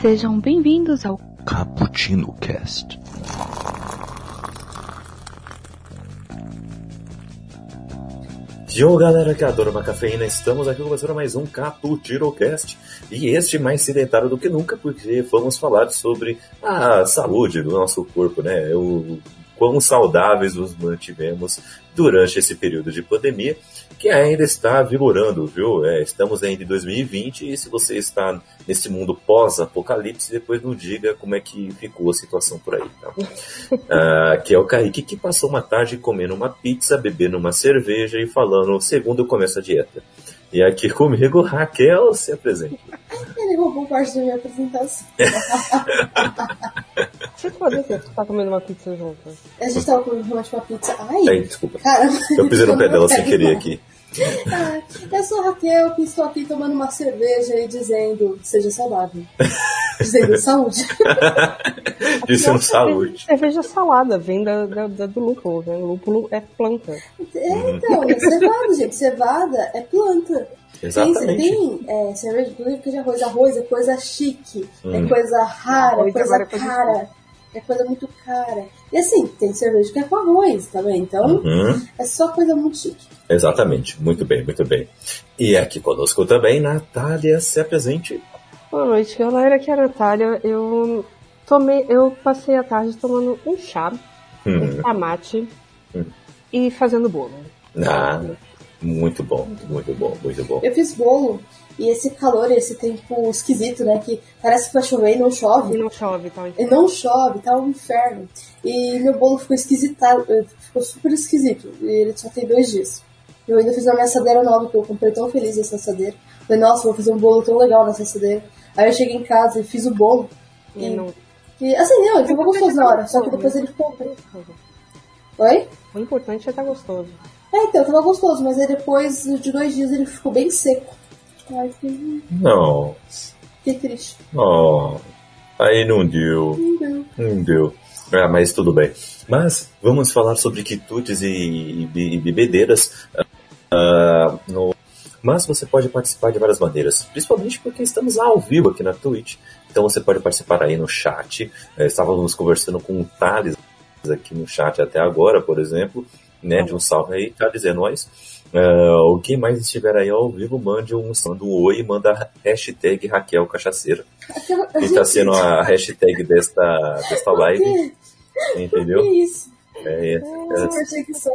Sejam bem-vindos ao Cappuccino Cast. Yo, galera que adora uma cafeína, estamos aqui começando mais um Cappuccino Cast. E este mais sedentário do que nunca, porque vamos falar sobre a saúde do nosso corpo, né? O quão saudáveis nos mantivemos durante esse período de pandemia, que ainda está vigorando, viu? É, estamos ainda em 2020 e se você está nesse mundo pós-apocalipse, depois não diga como é que ficou a situação por aí, tá? Ah, que é o Kaique que passou uma tarde comendo uma pizza, bebendo uma cerveja e falando, segundo eu começo a dieta. E aqui comigo, Raquel se apresenta. Ele roubou parte da minha apresentação. Você pode que tá comendo uma pizza junto. A gente tava comendo uma pizza. Ai, Ai, desculpa. caramba. Eu pisei no pé dela sem querer aqui. Ah, eu sou a Raquel, que estou aqui tomando uma cerveja e dizendo, seja saudável. dizendo saúde. Dizendo saúde. Cerveja salada, vem da, da- da- do lúpulo, né? Lúpulo é planta. É, então, é cevada, gente. Cevada é planta. Exatamente. Tem, tem é, cerveja inclusive, de arroz. Arroz é coisa chique, Hum. é coisa rara, é Arroz coisa é coisa cara. É coisa muito cara. E assim, tem cerveja que é com arroz também. Então, Uhum. é só coisa muito chique. Exatamente, muito bem, muito bem. E aqui conosco também, Natália, se apresente. Boa noite, galera. Aqui é a Natália. Eu tomei, eu passei a tarde tomando um chá, Hum. um chá mate Hum. e fazendo bolo. Ah, muito bom, muito bom, muito bom. Eu fiz bolo e esse calor, esse tempo esquisito, né? Que parece que vai chover e não E chove. não chove, tá? E não chove, tá um inferno. E meu bolo ficou esquisitado, eh, ficou super esquisito. E ele só tem dois dias. Eu ainda fiz uma minha assadeira nova, que eu comprei tão feliz essa assadeira. Falei, nossa, vou fazer um bolo tão legal nessa assadeira. Aí eu cheguei em casa e fiz o bolo. E não. E, assim, não, ele tava gostoso na hora, só que depois ele ficou. Oi? O importante é estar gostoso. É, então, tava gostoso, mas aí depois de dois dias ele ficou bem seco. Não, fiquei triste. oh, aí não deu, Não deu. não deu. Ah, mas tudo bem. Mas vamos falar sobre quitutes e, e, e bebedeiras. ah, no... Mas você pode participar de várias maneiras, principalmente porque estamos ao vivo aqui na Twitch. Então você pode participar aí no chat. Eh, Estávamos conversando com o Thales aqui no chat até agora, por exemplo, né? De um salve aí, Thales, é nóis. Uh, quem mais estiver aí ao vivo, mande um, manda um oi e manda hashtag Raquel Cachaceira. Que tá sendo a hashtag desta, desta live, entendeu? Que isso? É, é, que só.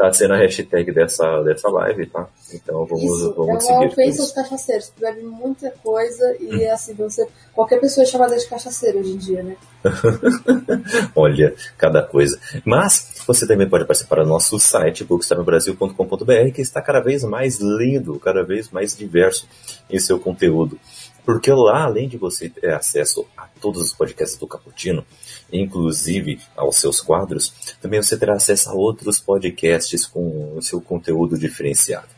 Tá sendo a hashtag dessa, dessa live, tá? Então vamos, Isso, vamos é uma seguir. com ofensa aos cachaceiros, que bebe muita coisa e assim, você. Qualquer pessoa é chamada de cachaceiro hoje em dia, né? Olha, cada coisa. Mas você também pode participar do nosso site, bookstamebrasil.com.br, que está cada vez mais lindo, cada vez mais diverso em seu conteúdo. Porque lá, além de você ter acesso a todos os podcasts do Caputino, inclusive aos seus quadros, também você terá acesso a outros podcasts com o seu conteúdo diferenciado.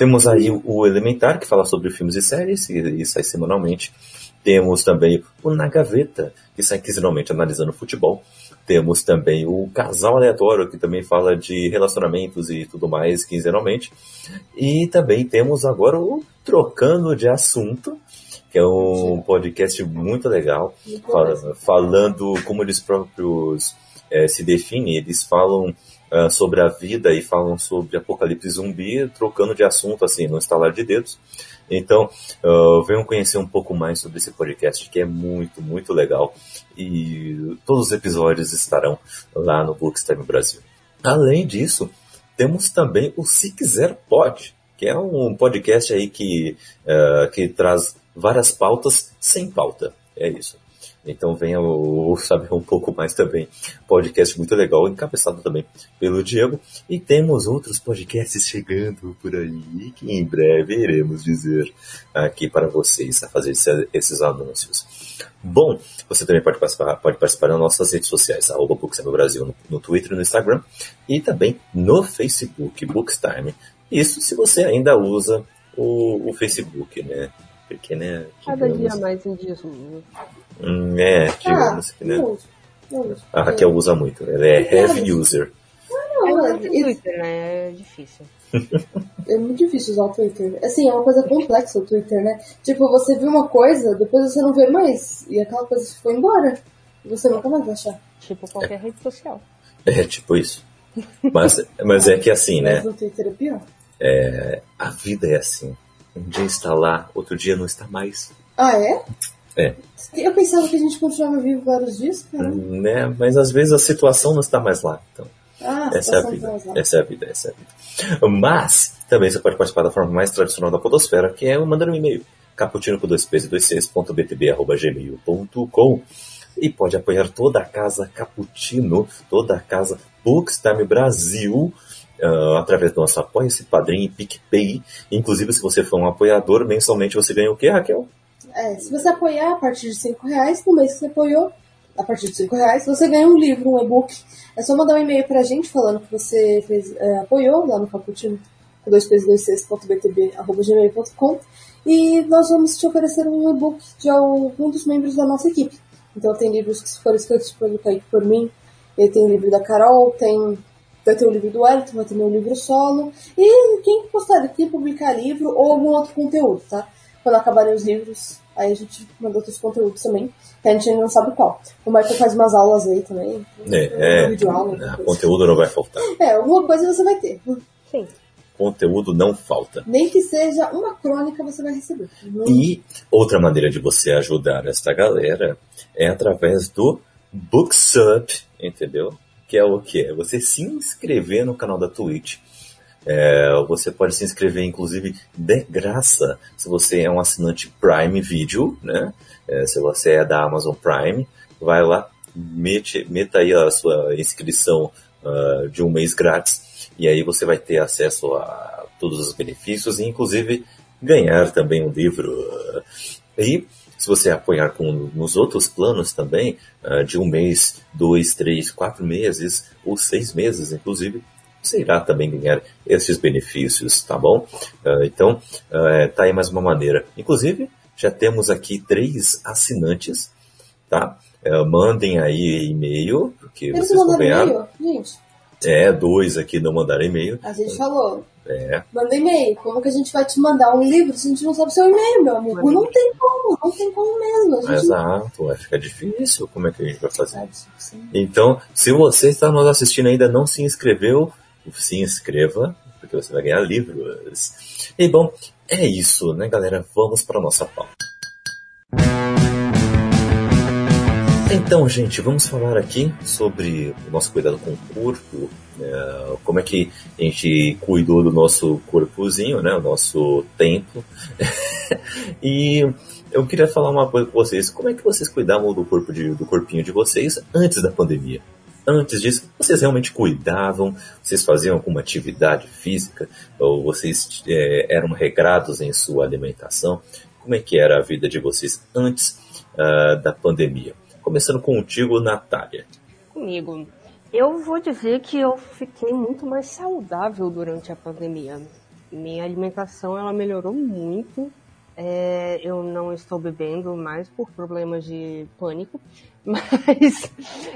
Temos aí o Elementar, que fala sobre filmes e séries, e, sai semanalmente. Temos também o Na Gaveta, que sai quinzenalmente analisando futebol. Temos também o Casal Aleatório, que também fala de relacionamentos e tudo mais quinzenalmente. E também temos agora o Trocando de Assunto, que é um podcast muito legal, fala- falando como eles próprios eh, se definem. Eles falam ah, sobre a vida e falam sobre apocalipse zumbi, trocando de assunto assim, no estalar de dedos. Então, ah, venham conhecer um pouco mais sobre esse podcast, que é muito, muito legal. E todos os episódios estarão lá no Bookstime Brasil. Além disso, temos também o Se Quiser Pode, que é um podcast aí que, ah, que traz várias pautas sem pauta. É isso. Então venha saber um pouco mais também. Podcast muito legal, encabeçado também pelo Diego. E temos outros podcasts chegando por aí que em breve iremos dizer aqui para vocês a fazer esse- esses anúncios. Bom, você também pode participar, pode participar nas nossas redes sociais, arroba Bookstime Brasil no, no Twitter e no Instagram, e também no Facebook, Bookstime. Isso se você ainda usa o, o Facebook, né? Porque, né? Cada dia mais em desuso. Hum, é, Ah, digamos que, né? não. Não. A Raquel usa muito, ela é heavy user. Não, Olha, no e- Twitter, né? É difícil. É muito difícil usar o Twitter. Assim, é uma coisa complexa o Twitter, né? Tipo, você viu uma coisa, depois você não vê mais. E aquela coisa foi embora. E você nunca mais vai achar. Tipo qualquer rede social. É tipo isso. Mas, mas é que assim, né? Mas no Twitter é pior. A vida é assim. Um dia está lá, outro dia não está mais. Ah, é? É. Eu pensava que a gente continuava vivo vários dias, cara. Né? Mas às vezes a situação não está mais lá. Então, Ah, essa é a vida. Essa é a vida, essa é a vida. Mas também você pode participar da forma mais tradicional da podosfera, que é mandando um e-mail. caputino com dois p's e dois c's, ponto btb, arroba gmail.com e pode apoiar toda a casa Caputino, toda a casa Bookstime Brasil, ah, através do nosso Apoia-se, Padrim e PicPay. Inclusive, se você for um apoiador, mensalmente você ganha o quê, Raquel? É, se você apoiar a partir de 5 reais, no mês que você apoiou, a partir de 5 reais, você ganha um livro, um e-book. É só mandar um e-mail pra gente falando que você fez, é, apoiou lá no Caputino, com dois p's, dois c's, ponto btb, arroba gmail.com, e nós vamos te oferecer um e-book de algum dos membros da nossa equipe. Então tem livros que foram escritos pelo Kaique por mim, tem livro da Carol, tem vai ter o livro do Wellington, vai ter meu livro solo, e quem gostar, quem publicar livro ou algum outro conteúdo, tá? Quando acabarem os livros, aí a gente manda outros conteúdos também, que a gente ainda não sabe qual. O Michael faz umas aulas aí também. É, é, vídeo aula, né, coisa. conteúdo não vai faltar. É, alguma coisa você vai ter. Sim. Conteúdo não falta. Nem que seja uma crônica você vai receber. Não- E outra maneira de você ajudar esta galera é através do Booksub, entendeu? Que é o que? É você se inscrever no canal da Twitch. É, você pode se inscrever, inclusive, de graça, se você é um assinante Prime Video, né? É, se você é da Amazon Prime, vai lá, mete, meta aí a sua inscrição ah, de um mês grátis, e aí você vai ter acesso a todos os benefícios, e inclusive ganhar também um livro. E se você apoiar com, nos outros planos também, ah, de um mês, dois, três, quatro meses, ou seis meses, inclusive, você irá também ganhar esses benefícios, tá bom? Ah, então, ah, tá aí mais uma maneira. Inclusive, já temos aqui três assinantes, tá? Ah, mandem aí e-mail, porque Eles vocês? Gente, É, dois aqui não mandaram e-mail. a gente falou. É, Manda e-mail. Como que a gente vai te mandar um livro se a gente não sabe seu e-mail, meu amigo? Não tem como, não tem como mesmo. Exato, vai ficar difícil. Como é que a gente vai fazer? não. Então, se você está nos assistindo e ainda não se inscreveu, se inscreva, porque você vai ganhar livros. E bom, é isso, né, galera? Vamos para nossa pauta. Então, gente, vamos falar aqui sobre o nosso cuidado com o corpo, né, como é que a gente cuidou do nosso corpozinho, né, o nosso templo. e eu queria falar uma coisa com vocês. Como é que vocês cuidavam do corpo de- do corpinho de vocês antes da pandemia? Antes disso, vocês realmente cuidavam? Vocês faziam alguma atividade física? Ou vocês eh, eram regrados em sua alimentação? Como é que era a vida de vocês antes ah, da pandemia? Começando contigo, Natália. Comigo. Eu vou dizer que eu fiquei muito mais saudável durante a pandemia. Minha alimentação ela melhorou muito. É, eu não estou bebendo mais por problemas de pânico, mas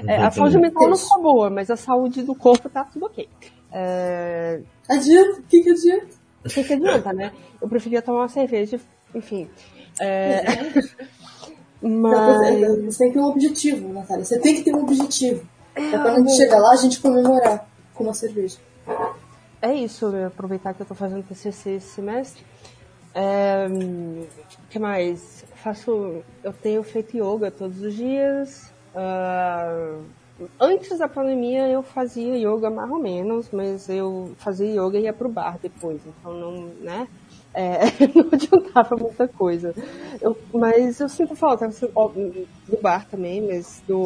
é, a saúde mental não ficou boa, mas a saúde do corpo tá tudo ok. É, Adianta? O que, que adianta? o que, que adianta, né? Eu preferia tomar uma cerveja, enfim. É, mas Você tem que ter um objetivo, Natália. Você tem que ter um objetivo. Pra quando a gente chegar lá, a gente comemorar com uma cerveja. é isso, aproveitar que eu tô fazendo TCC esse semestre. É, O que mais? Faço, eu tenho feito yoga todos os dias. Ah, antes da pandemia eu fazia yoga mais ou menos, mas eu fazia yoga e ia pro bar depois, então não, né? É, não adiantava muita coisa. Eu- mas eu sinto falta assim, do bar também, mas do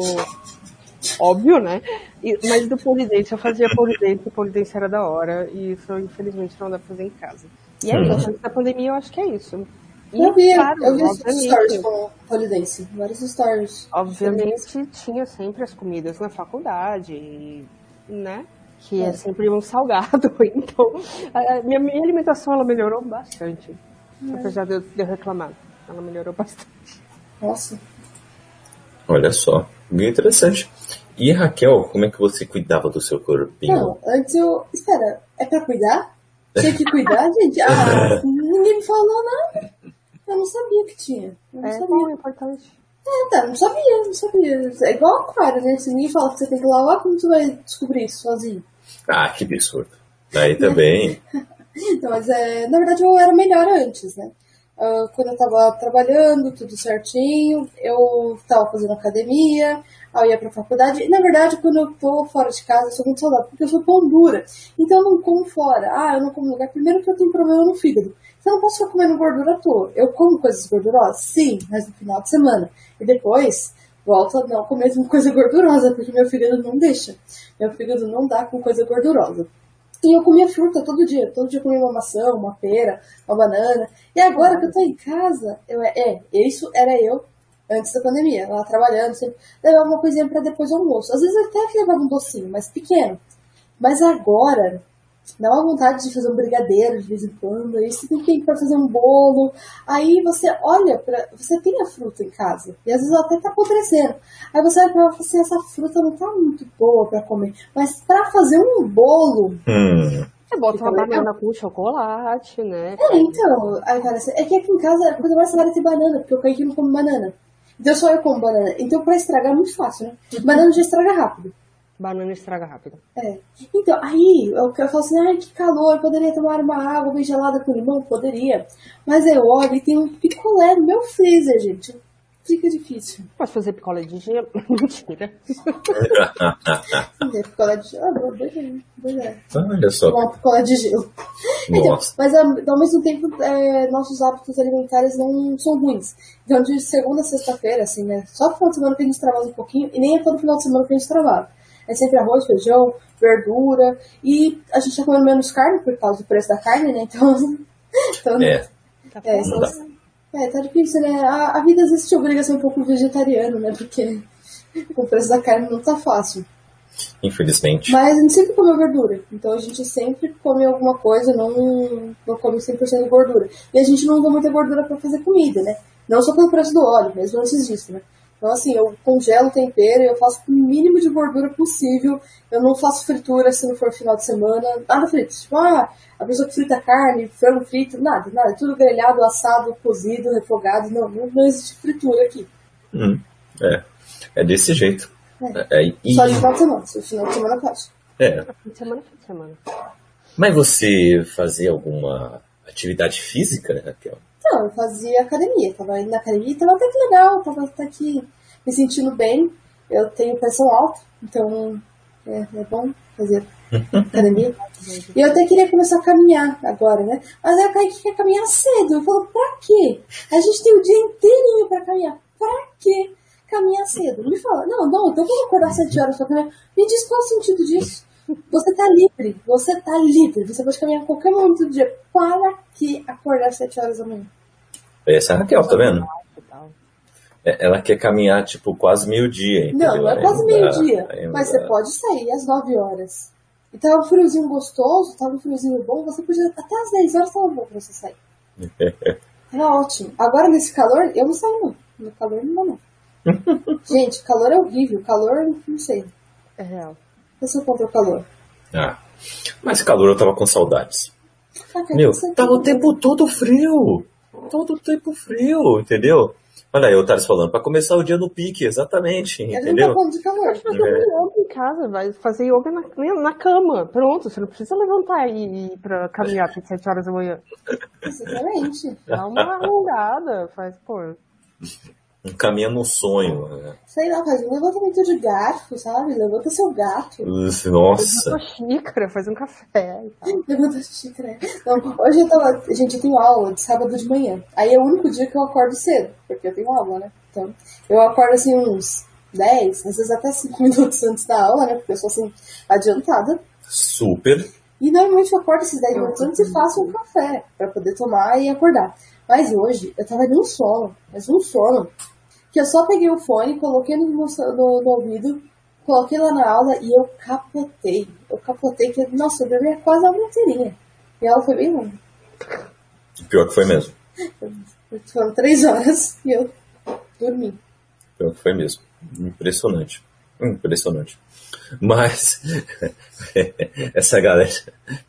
óbvio, né? E- mas do polidense, eu fazia polidense, o polidense era da hora, e isso infelizmente não dá pra fazer em casa. E é Uhum. isso, antes da pandemia eu acho que é isso. E Eu vi, claro, eu vi stories obviamente, com polidense. Vários stories. obviamente tinha sempre as comidas na faculdade, né? Que é sempre um salgado, então a a minha, minha alimentação ela melhorou bastante. Apesar de eu ter reclamado, ela melhorou bastante. Nossa. Olha só, bem interessante. E Raquel, como é que você cuidava do seu corpinho? Não, antes eu. Espera, é pra cuidar? Tinha que cuidar, gente? Ah, ninguém me falou nada. Eu não sabia que tinha. Eu não É sabia. bom, é importante. É, tá, não sabia, não sabia. É igual aquário, né? Se ninguém fala que você tem que lavar, como você vai descobrir isso sozinho? Ah, que absurdo. Aí também. Não, mas é, na verdade eu era melhor antes, né? Ah, quando eu tava trabalhando, tudo certinho, eu tava fazendo academia, aí eu ia pra faculdade. Na verdade, quando eu tô fora de casa, eu sou muito saudável, porque eu sou pão dura. Então eu não como fora. Ah, eu não como lugar. Primeiro que eu tenho problema no fígado. Então eu não posso ficar comendo gordura à toa. Eu como coisas gordurosas? Sim, mas no final de semana. E depois, volto a não comer coisa gordurosa, porque meu fígado não deixa. Meu fígado não dá com coisa gordurosa. E eu comia fruta todo dia. Todo dia eu comia uma maçã, uma pera, uma banana. E agora que eu tô em casa, eu, é, isso era eu antes da pandemia. Lá trabalhando, sempre levava uma coisinha pra depois do almoço. Às vezes até levava um docinho, mas pequeno. Mas agora, dá uma vontade de fazer um brigadeiro de vez em quando. Aí você tem que ir pra fazer um bolo. Aí você olha pra. Você tem a fruta em casa. E às vezes ela até tá apodrecendo. Aí você olha pra ela e fala assim: essa fruta não tá muito boa pra comer. Mas pra fazer um bolo. Hum, Você bota uma legal. banana com chocolate, né? É, então. Aí, cara, é que aqui em casa a coisa mais saudável é ter banana, porque o Kaique não come banana. Então só eu como banana. Então pra estragar é muito fácil, né? Banana já estraga rápido. Banana estraga rápido. É. Então, aí eu, eu falo assim, ai que calor, eu poderia tomar uma água bem gelada com limão? Poderia. Mas eu olho e tem um picolé no meu freezer, gente. Fica difícil. Pode fazer picolé de gelo. Mentira. Tem picolé de gelo. Ah, boa, boa ideia, boa ideia. olha só. Tomar um picolé de gelo. Então, mas ao, ao mesmo tempo, é, nossos hábitos alimentares não são ruins. Então, de segunda a sexta-feira, assim, né? Só no final de semana que a gente travava um pouquinho, e nem é todo final de semana que a gente travava. É sempre arroz, feijão, verdura, e a gente tá comendo menos carne por causa do preço da carne, né? Então, então É. Tá é, então, é, tá difícil, né? A, a vida às vezes te obriga a ser um pouco vegetariano, né? Porque o preço da carne não tá fácil. Infelizmente. Mas a gente sempre comeu gordura. Então a gente sempre come alguma coisa, não, não come 100% de gordura. E a gente não usa muita gordura pra fazer comida, né? Não só pelo preço do óleo, mesmo antes disso, né? Então assim, eu congelo o tempero, eu faço com o mínimo de gordura possível. Eu não faço fritura se não for final de semana. Nada frito. Tipo, ah, a pessoa que frita carne, frango frito, nada, nada. Tudo grelhado, assado, cozido, refogado. Não, não, não existe fritura aqui. Hum, é. É desse jeito. É, e- Só de final de semana. Se final de semana pode. é. Fim de semana, fim de semana. Mas você fazia alguma atividade física, Raquel? Não, eu fazia academia. Tava indo na academia e tava até que legal, tava até que me sentindo bem. Eu tenho pressão alta, então é, é bom fazer academia. E eu até queria começar a caminhar agora, né? Mas aí o Kaique quer caminhar cedo. Eu falo, pra quê? A gente tem o dia inteirinho pra caminhar. Pra quê caminhar cedo? Me fala, não, não, então vamos acordar 7 horas pra caminhar. Me diz qual é o sentido disso. Você tá livre, você tá livre. Você pode caminhar a qualquer momento do dia. Para que acordar às 7 horas da manhã? Essa é a Raquel, tá vendo? É, Ela quer caminhar, tipo, quase meio-dia, Não, entendeu? não é quase meio-dia. Mas você pode sair às 9 horas. E tava um friozinho gostoso, tava um friozinho bom, você podia. Até às 10 horas tava bom pra você sair. Era ótimo. Agora nesse calor, eu não saio não. No calor não dá não. Gente, calor é horrível. Calor, não sei. É real. Eu sou contra o calor. Ah, mas calor eu tava com saudades. Ah, cara, Meu, você- tava o tempo todo frio. Todo o tempo frio, entendeu? Olha aí o Thales falando, pra começar o dia no pique, exatamente, Ele não tá entendeu? falando de calor. Fazer É. yoga em casa, vai fazer yoga na, na cama. Pronto, você não precisa levantar e ir pra caminhar às 7 horas da manhã. Exatamente. Dá uma alongada, faz, pô. Um caminho no sonho. né? Sei lá, faz um levantamento de gato, sabe? Levanta seu gato. Faz Nossa. uma xícara, faz um café. Levanta a xícara. Não, hoje eu tava. Gente, eu tenho aula de sábado de manhã. Aí é o único dia que eu acordo cedo, porque eu tenho aula, né? Então, eu acordo assim uns 10, às vezes até 5 minutos antes da aula, né? Porque eu sou assim, adiantada. Super. E normalmente eu acordo esses 10 minutos antes e faço um café pra poder tomar e acordar. Mas hoje eu tava num sono, mas um sono, que eu só peguei o fone, coloquei no, no, no- ouvido, coloquei lá na aula e eu capotei. Eu capotei, que, nossa, eu dormi quase a aula inteirinha. E a aula foi bem longa. Pior que foi mesmo. Foram três horas e eu dormi. Pior que foi mesmo. Impressionante. Impressionante. Mas essa galera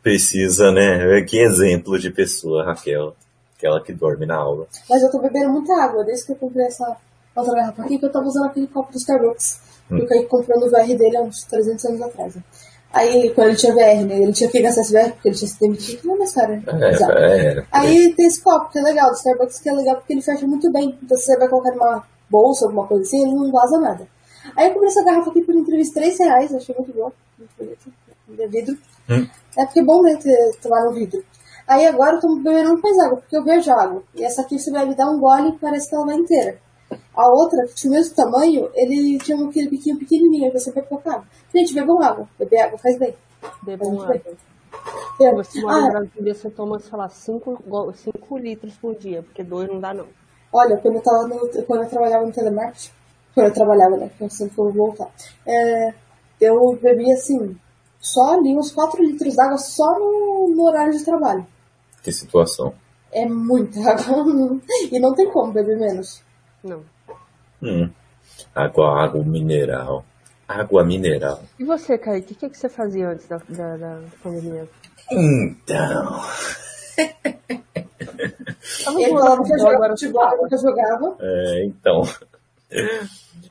precisa, né? Que exemplo de pessoa, Raquel. Aquela que dorme na aula. Mas eu tô bebendo muita água desde que eu comprei essa outra garrafa aqui, que eu tava usando aquele copo do Starbucks. Hum. Que eu caí comprando o VR dele há uns 300 anos atrás. Né? Aí, quando ele tinha VR, né? Ele tinha que gastar esse VR porque ele tinha se demitido. Não é mais caro, né? É, é, Aí tem esse copo que é legal, do Starbucks que é legal porque ele fecha muito bem. Então, se você vai colocar numa bolsa, alguma coisa assim, ele não vaza nada. Aí eu comprei essa garrafa aqui por entrevista 3 reais, achei muito bom. Muito bonito. É vidro. Hum. É porque é bom né, ter, tomar no vidro. Aí agora eu tô bebendo mais água, porque eu vejo água. E essa aqui você vai me dar um gole e parece que ela vai inteira. A outra, que tinha o mesmo tamanho, ele tinha aquele biquinho pequenininho, aí você vai colocar água. Gente, bebam água. Beber água faz bem. Bebam água. É. Você mora ah, no Brasil, você toma, sei lá, 5 litros por dia, porque dois não dá não. Olha, quando eu, tava no, quando eu trabalhava no telemarketing, quando eu trabalhava, né, que eu vou voltar, é, eu bebia assim, só ali uns 4 litros d'água só no, no horário de trabalho. Que situação. É muita água. e não tem como beber menos. Não. Hum. Água, água mineral. Água mineral. E você, Kaique, o que, que você fazia antes da, da, da pandemia? Então. Ele falava que eu jogava futebol, que eu jogava. É, então.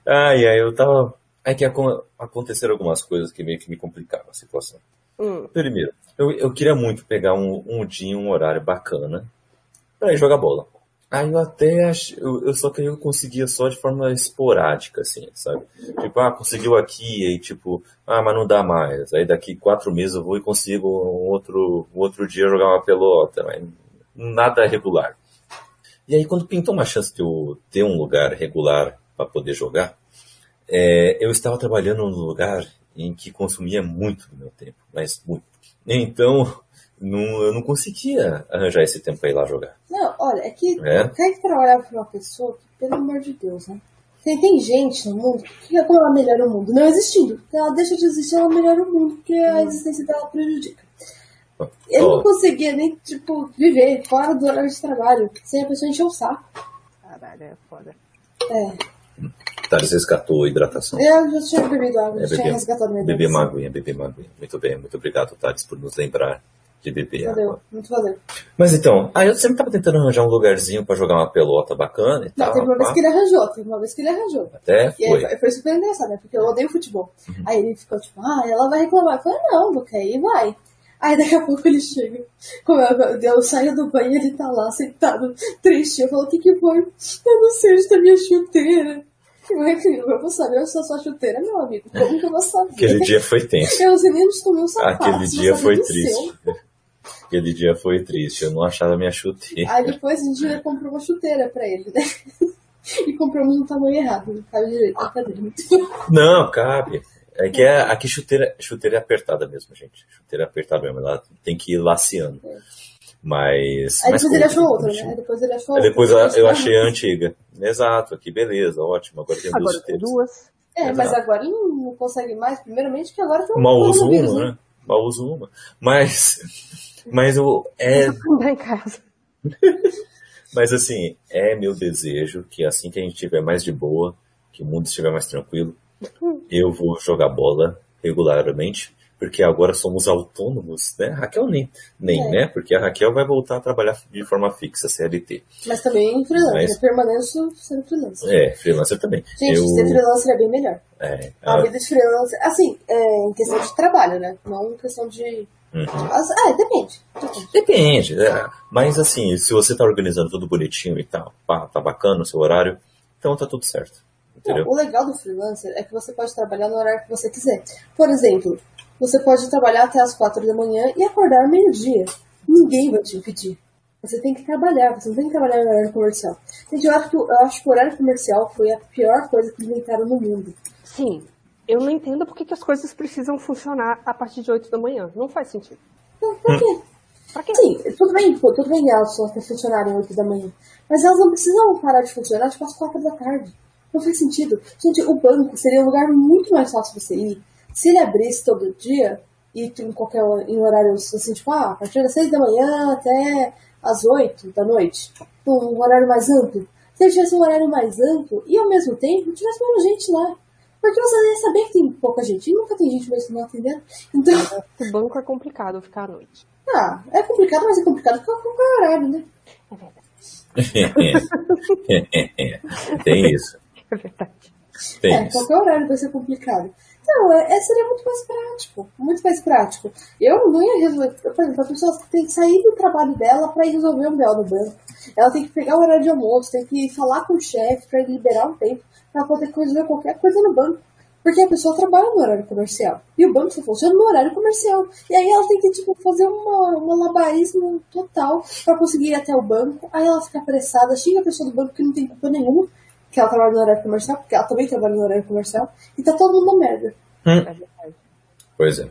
Ai, ai, eu tava. É que aconteceram algumas coisas que meio que me complicavam a situação. Hum. Primeiro, eu, eu queria muito pegar um, um dia, um horário bacana pra ir jogar bola. Aí eu até ach... eu, eu, só que eu conseguia só de forma esporádica, assim, sabe? Tipo, ah, conseguiu aqui, aí tipo, ah, mas não dá mais. Aí daqui quatro meses eu vou e consigo um outro, um outro dia jogar uma pelota, mas nada regular. E aí quando pintou uma chance de eu ter um lugar regular para poder jogar, é, eu estava trabalhando num lugar em que consumia muito do meu tempo, mas muito. Então, não, eu não conseguia arranjar esse tempo para ir lá jogar. Não, olha, é que é? que trabalhava com uma pessoa que, pelo amor de Deus, né? Tem, tem gente no mundo que quer como ela melhora o mundo, não existindo. Ela deixa de existir, ela melhora o mundo, porque a hum. existência dela prejudica. Eu oh. não conseguia nem, tipo, viver fora do horário de trabalho, sem a pessoa encher o saco. Caralho, é foda. É. Thales resgatou a hidratação. Eu já tinha bebido água, é, já tinha resgatado minha Beber uma aguinha, beber uma aguinha. Muito bem, muito obrigado, Thales, por nos lembrar de beber valeu, água. Muito valeu. Mas então, aí eu sempre tava tentando arranjar um lugarzinho pra jogar uma pelota bacana e Não, tal. Teve uma vez que ele arranjou, teve uma vez que ele arranjou. Até e foi. Aí, foi super engraçado, né? Porque eu odeio futebol. Uhum. Aí ele ficou tipo, ah, ela vai reclamar. Eu falei, não, querer ir, vai. Aí daqui a pouco ele chega. Como eu, eu saio do banho ele tá lá sentado, triste. Eu falo, o que que foi? Eu não sei onde tá minha chuteira. Eu vou saber onde está sua chuteira, meu amigo. Como que eu vou saber? Aquele dia foi tenso. Eu não sei nem sapatos. Aquele dia foi triste. Aquele dia foi triste. Eu não achava minha chuteira. Aí depois a gente comprou uma chuteira pra ele, né? E compramos no tamanho errado. Não cabe direito na cadeira. Não, cabe. É que é, aqui chuteira, chuteira é apertada mesmo, gente. Chuteira é apertada mesmo. Ela tem que ir laceando. É. Mas. Aí depois ele achou outra, né? depois ele achou outra. Depois eu, eu achei a antiga. Exato, aqui beleza, ótimo. Agora tem agora duas tem duas. É, Exato. mas agora não consegue mais, primeiramente, que agora tem um Mal uso uma, né? né? Mal uso uma. Mas. Mas o. É... em casa. mas assim, é meu desejo que assim que a gente estiver mais de boa, que o mundo estiver mais tranquilo, eu vou jogar bola regularmente porque agora somos autônomos, né? Raquel nem, nem é. né? Porque a Raquel vai voltar a trabalhar de forma fixa, CLT. Mas também freelancer, Mas... permanência sendo freelancer. É, freelancer também. Gente, Eu... ser freelancer é bem melhor. É, a... a vida de freelancer, assim, é, em questão de trabalho, né? Não em questão de... Uhum. Ah, depende. Depende. É. Mas assim, se você tá organizando tudo bonitinho e tal, pá, tá bacana o seu horário, então tá tudo certo. Não, o legal do freelancer é que você pode trabalhar no horário que você quiser. Por exemplo, você pode trabalhar até as quatro da manhã e acordar meio-dia. Ninguém vai te impedir. Você tem que trabalhar, você não tem que trabalhar no horário comercial. Gente, eu acho, que, eu acho que o horário comercial foi a pior coisa que inventaram no mundo. Sim. Eu não entendo por que, as coisas precisam funcionar a partir de 8 da manhã. Não faz sentido. Por, por quê? Pra quê? Sim, tudo bem, tudo bem elas só funcionarem 8 da manhã. Mas elas não precisam parar de funcionar tipo às 4 da tarde. Não faz sentido. Gente, o banco seria um lugar muito mais fácil você ir se ele abrisse todo dia, e em qualquer em horário assim, tipo, ah, a partir das 6 da manhã até as 8 da noite, um horário mais amplo. Se ele tivesse um horário mais amplo e ao mesmo tempo tivesse menos gente lá. Porque você ia saber que tem pouca gente. E nunca tem gente mesmo não atendendo. Então. O banco é complicado ficar à noite. Ah, é complicado, mas é complicado ficar com o horário, né? É verdade. tem isso. É verdade. Tem é, isso. qualquer horário vai ser complicado. Então, é, é, seria muito mais prático. Muito mais prático. Eu não ia resolver. Por exemplo, a pessoa tem que sair do trabalho dela para ir resolver um BO no banco. Ela tem que pegar o horário de almoço, tem que falar com o chefe para liberar um tempo para poder resolver qualquer coisa no banco. Porque a pessoa trabalha no horário comercial. E o banco só funciona no horário comercial. E aí ela tem que, tipo, fazer uma, um malabarismo total para conseguir ir até o banco. Aí ela fica apressada, xinga a pessoa do banco que não tem culpa nenhuma, que ela trabalha no horário comercial, porque ela também trabalha no horário comercial. E tá todo mundo na merda. É verdade. Pois é.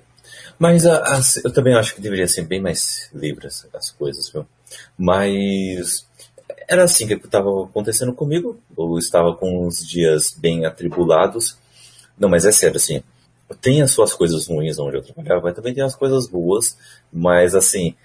Mas a- as- eu também acho que deveria ser bem mais livre as, as coisas, viu? Mas era assim que estava acontecendo comigo. Eu estava com uns dias bem atribulados. Não, mas é sério, assim. Tem as suas coisas ruins onde eu trabalhava, mas também tem as coisas boas. Mas, assim,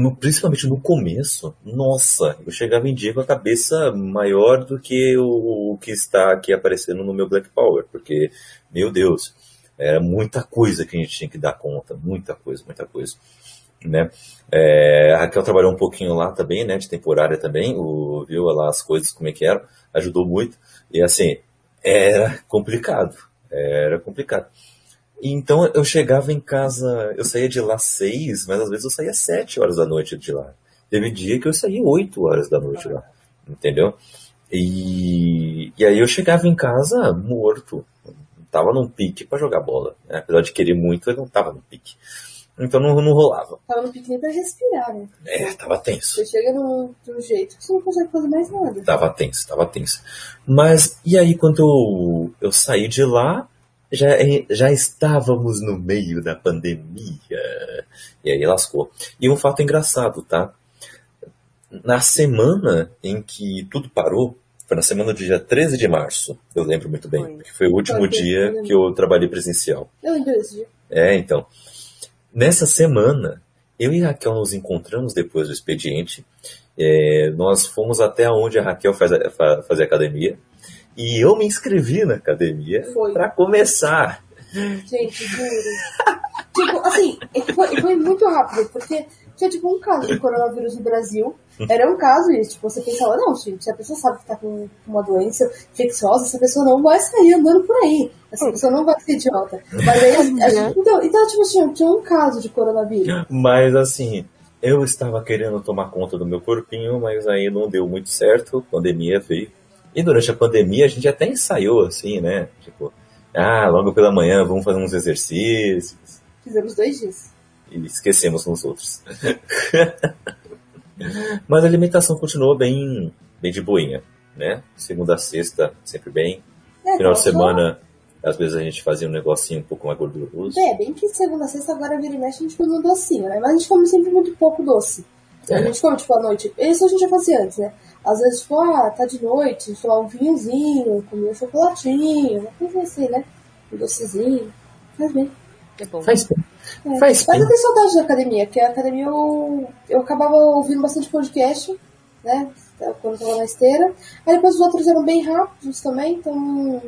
no- principalmente no começo, nossa, eu chegava em dia com a cabeça maior do que o, o que está aqui aparecendo no meu Black Power. Porque, meu Deus, era muita coisa que a gente tinha que dar conta. Muita coisa, muita coisa né? É, a Raquel trabalhou um pouquinho lá também, né? De temporária também, o, viu lá as coisas como é que eram, ajudou muito. E assim, era complicado, era complicado. Então eu chegava em casa, eu saía de lá seis, mas às vezes eu saía sete horas da noite de lá. Teve dia que eu saía oito horas da noite lá, entendeu? E, e aí eu chegava em casa morto, tava num pique para jogar bola. né? Apesar de querer muito, eu não tava no pique. Então não, não rolava. Tava no pique nem pra respirar, né? É, tava tenso. Você chega num, de um jeito que você não consegue fazer mais nada. Tava tenso, tava tenso. Mas, e aí quando eu, eu saí de lá, já, já estávamos no meio da pandemia. E aí lascou. E um fato engraçado, tá? Na semana em que tudo parou, foi na semana do dia 13 de março, eu lembro muito bem, Foi. que foi o último Foi, dia que eu trabalhei presencial. Eu lembro desse dia. É, então. Nessa semana, eu e a Raquel nos encontramos depois do expediente. É, nós fomos até onde a Raquel faz, a- fa- fazia academia. E eu me inscrevi na academia para começar. Gente, juro. tipo, assim, foi, foi muito rápido, porque tinha tipo um caso de coronavírus no Brasil. Era um caso e tipo, você pensava, não, gente, a pessoa sabe que tá com uma doença infecciosa, essa pessoa não vai sair andando por aí. Essa pessoa não vai ser idiota. Mas aí, a gente- então, então, tipo, tinha, tinha um caso de coronavírus. Mas assim, eu estava querendo tomar conta do meu corpinho, mas aí não deu muito certo. A pandemia veio. E durante a pandemia a gente até ensaiou assim, né? Tipo, ah, logo pela manhã vamos fazer uns exercícios. Fizemos dois dias. e esquecemos nos outros. Mas a alimentação continuou bem, bem de boinha, né? Segunda a sexta, sempre bem. É, Final de semana, às vezes a gente fazia um negocinho um pouco mais gorduroso. É, bem que segunda, sexta, agora vira e mexe, a gente come um docinho, né? Mas a gente come sempre muito pouco doce. A É. gente come, tipo, à noite. Isso a gente já fazia antes, né? Às vezes, tipo, ah, tá de noite, lá, um vinhozinho, comia um chocolatinho, uma coisa assim, né? Um docezinho. Faz bem. É bom. Faz bem. É. Faz Mas eu tenho saudade da academia, porque a academia eu, eu acabava ouvindo bastante podcast, né? Quando eu tava na esteira. Aí depois os outros eram bem rápidos também, então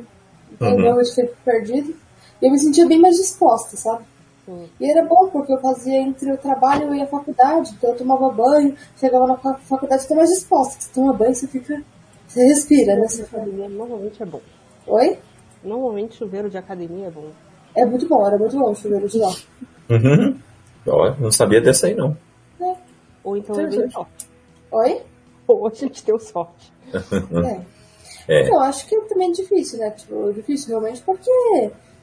então Uhum. realmente fiquei perdido. E eu me sentia bem mais disposta, sabe? Sim. E era bom, porque eu fazia entre o trabalho e a faculdade, então eu tomava banho, chegava na fa- faculdade e tô mais disposta. Você toma banho, você fica. Você respira, né? Você fala, Academia normalmente é bom. Oi? Normalmente chuveiro de academia é bom. É muito bom, era muito bom o chuveiro de lá. Uhum. Ó, não sabia dessa aí, não. Ou então é bem sorte. Oi? Ou a gente deu sorte. É. É. Eu acho que também é difícil, né? Tipo, é difícil realmente porque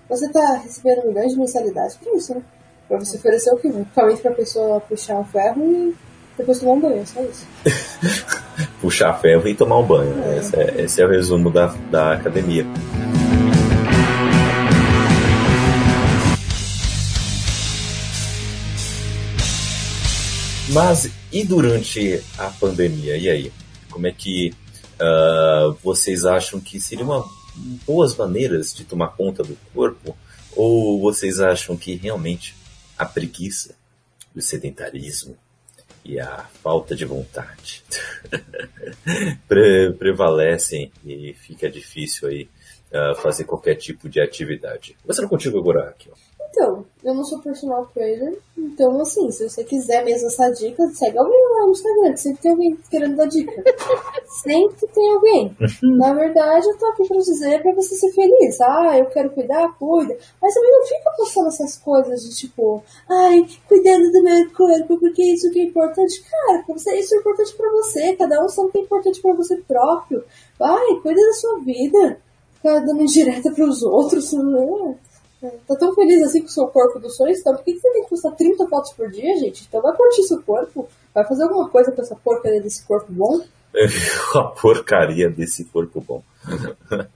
você tá recebendo milhões de mensalidades por isso, né? Pra você oferecer o que? Principalmente pra pessoa puxar um ferro e depois tomar um banho, só isso. Puxar ferro e tomar um banho. Esse é, esse é o resumo da, da academia. Mas e durante a pandemia? E aí? Como é que ah, vocês acham que seriam uma- boas maneiras de tomar conta do corpo? Ou vocês acham que realmente a preguiça, o sedentarismo e a falta de vontade pre- prevalecem e fica difícil aí uh, fazer qualquer tipo de atividade. Começando contigo agora, aqui. Então, eu não sou personal trainer, então assim, se você quiser mesmo essa dica, segue alguém lá no Instagram, sempre tem alguém querendo dar dica. sempre tem alguém. Na verdade, eu tô aqui pra dizer pra você ser feliz. Ah, eu quero cuidar, cuida. Mas também não fica postando essas coisas de tipo, ai, cuidando do meu corpo, porque isso que é importante. Cara, você, isso é importante pra você, cada um sabe o que é importante pra você próprio. Vai, cuida da sua vida. Ficar dando indireta pros outros, não é? Tá tão feliz assim com o seu corpo do sonho, então por que, que você tem que postar 30 fotos por dia, gente? Então vai curtir seu corpo, vai fazer alguma coisa com essa porcaria desse corpo bom. a porcaria desse corpo bom.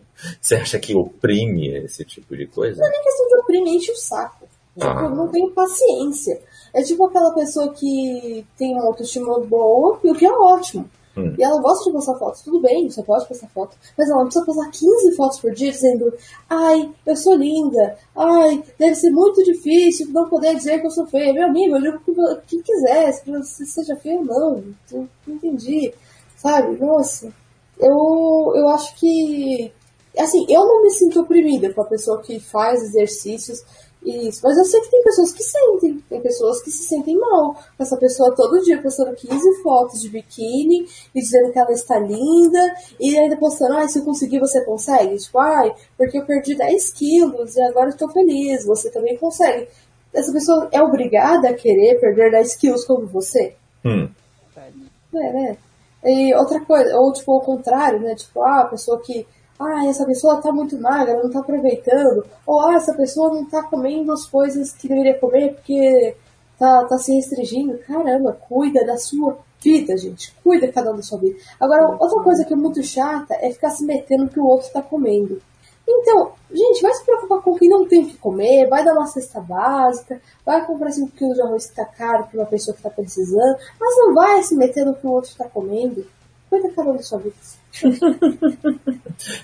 Você acha que oprime esse tipo de coisa? Não é nem questão de oprimir, enche o saco. Ah. Eu não tenho paciência. É tipo aquela pessoa que tem uma autoestima boa, e o que é ótimo. Hum. E ela gosta de postar fotos, tudo bem, você pode postar foto, mas ela não precisa postar 15 fotos por dia dizendo ai, eu sou linda, ai, deve ser muito difícil não poder dizer que eu sou feia. Meu amigo, eu digo o que quiser, se seja feio ou não, não entendi, sabe? Nossa, eu, eu acho que, assim, eu não me sinto oprimida com a pessoa que faz exercícios isso, mas eu sei que tem pessoas que sentem, tem pessoas que se sentem mal. Essa pessoa todo dia postando 15 fotos de biquíni e dizendo que ela está linda, e ainda postando, ai, ah, se eu conseguir, você consegue? Tipo, ai, porque eu perdi 10 quilos e agora estou feliz, você também consegue. Essa pessoa é obrigada a querer perder 10 quilos como você? Hum. É, né? E outra coisa, ou tipo, ao contrário, né? Tipo, ah, a pessoa que ah, essa pessoa tá muito magra, não tá aproveitando, ou ah, essa pessoa não tá comendo as coisas que deveria comer porque tá, tá se restringindo. Caramba, cuida da sua vida, gente. Cuida cada um da sua vida. Agora, outra coisa que é muito chata é ficar se metendo no que o outro tá comendo. Então, gente, vai se preocupar com quem não tem o que comer, vai dar uma cesta básica, vai comprar 5 kg de arroz que tá caro pra uma pessoa que tá precisando, mas não vai se meter no que o outro tá comendo. Um da sua vida.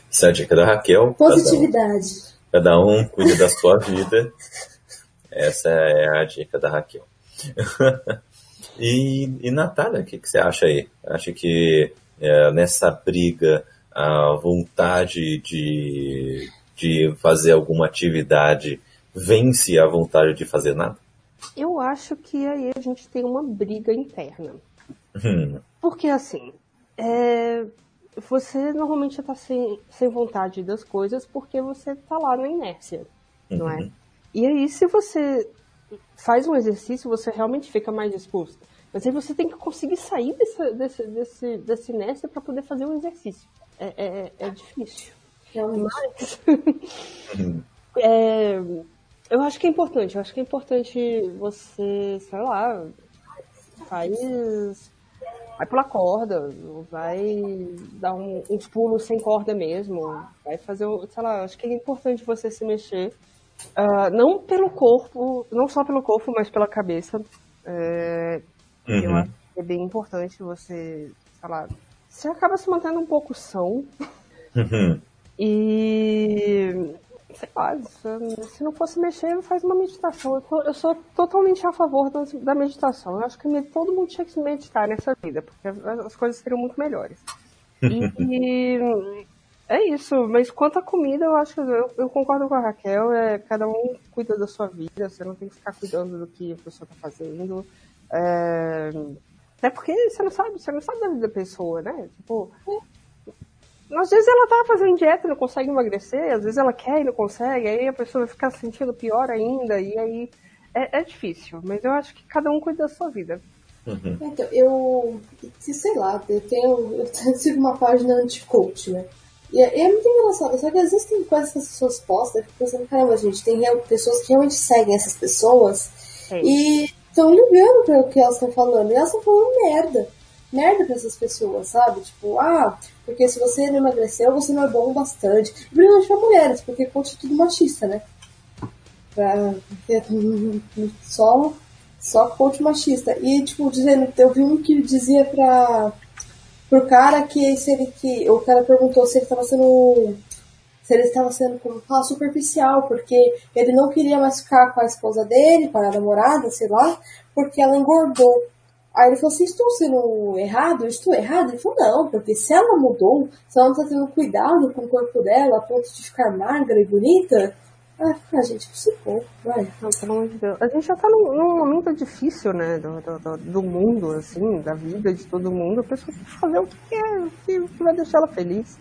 Essa é a dica da Raquel. Positividade. Cada um, cada um cuida da sua vida. Essa é a dica da Raquel. e, e Natália, o que, que, você acha aí? Acha que é, nessa briga a vontade de, de fazer alguma atividade vence a vontade de fazer nada? Eu acho que aí a gente tem uma briga interna. Hum. Porque assim, é, você normalmente está sem, sem vontade das coisas porque você está lá na inércia, uhum. não é? Uhum. E aí, se você faz um exercício, você realmente fica mais disposto. Mas aí você tem que conseguir sair desse, desse, desse, dessa inércia para poder fazer um exercício. É, é, é difícil. Mas, é, eu acho que é importante. Eu acho que é importante você, sei lá, faz vai pular corda, vai dar um, uns pulos sem corda mesmo, vai fazer, sei lá, acho que é importante você se mexer, uh, não pelo corpo, não só pelo corpo, mas pela cabeça. É, uhum. Eu acho que é bem importante você, sei lá, você acaba se mantendo um pouco são. Uhum. E sei lá, se não fosse mexer, faz uma meditação. Eu, eu sou totalmente a favor da meditação. Eu acho que todo mundo tinha que meditar nessa vida, porque as coisas seriam muito melhores. E, e é isso, mas quanto à comida, eu acho que eu, eu, concordo com a Raquel, é, cada um cuida da sua vida, você não tem que ficar cuidando do que a pessoa está fazendo. É, até porque você não sabe, você não sabe da vida da pessoa, né? Tipo, às vezes ela tá fazendo dieta e não consegue emagrecer, às vezes ela quer e não consegue, aí a pessoa vai ficar se sentindo pior ainda, e aí é, é difícil, mas eu acho que cada um cuida da sua vida. Uhum. Então, eu, sei lá, eu tenho, eu sigo uma página anti-coach, né? E é, é, muito engraçado, só que às vezes tem coisas que as pessoas postam, eu fico pensando, caramba, gente, tem pessoas que realmente seguem essas pessoas é. e estão ligando para o que elas estão falando, e elas estão falando merda merda pra essas pessoas, sabe? Tipo, ah, porque se você não emagreceu, você não é bom bastante. Principalmente pra mulheres, porque é tudo machista, né? Pra, só, só coach machista. E, tipo, dizendo, eu vi um que dizia pra, pro cara que se ele que. O cara perguntou se ele tava sendo. Se ele estava sendo, como falar, superficial, porque ele não queria mais ficar com a esposa dele, com a namorada, sei lá, porque ela engordou. Aí ele falou assim, estou sendo errado? Eu estou errado? Ele falou, não, porque se ela mudou, se ela não está tendo cuidado com o corpo dela a ponto de ficar magra e bonita, ah, a gente, se pouco, vai. Não, pelo amor de Deus. A gente já tá num, num momento difícil, né, do, do, do, mundo, assim, da vida de todo mundo. A pessoa tem que fazer o que é, o que vai deixar ela feliz.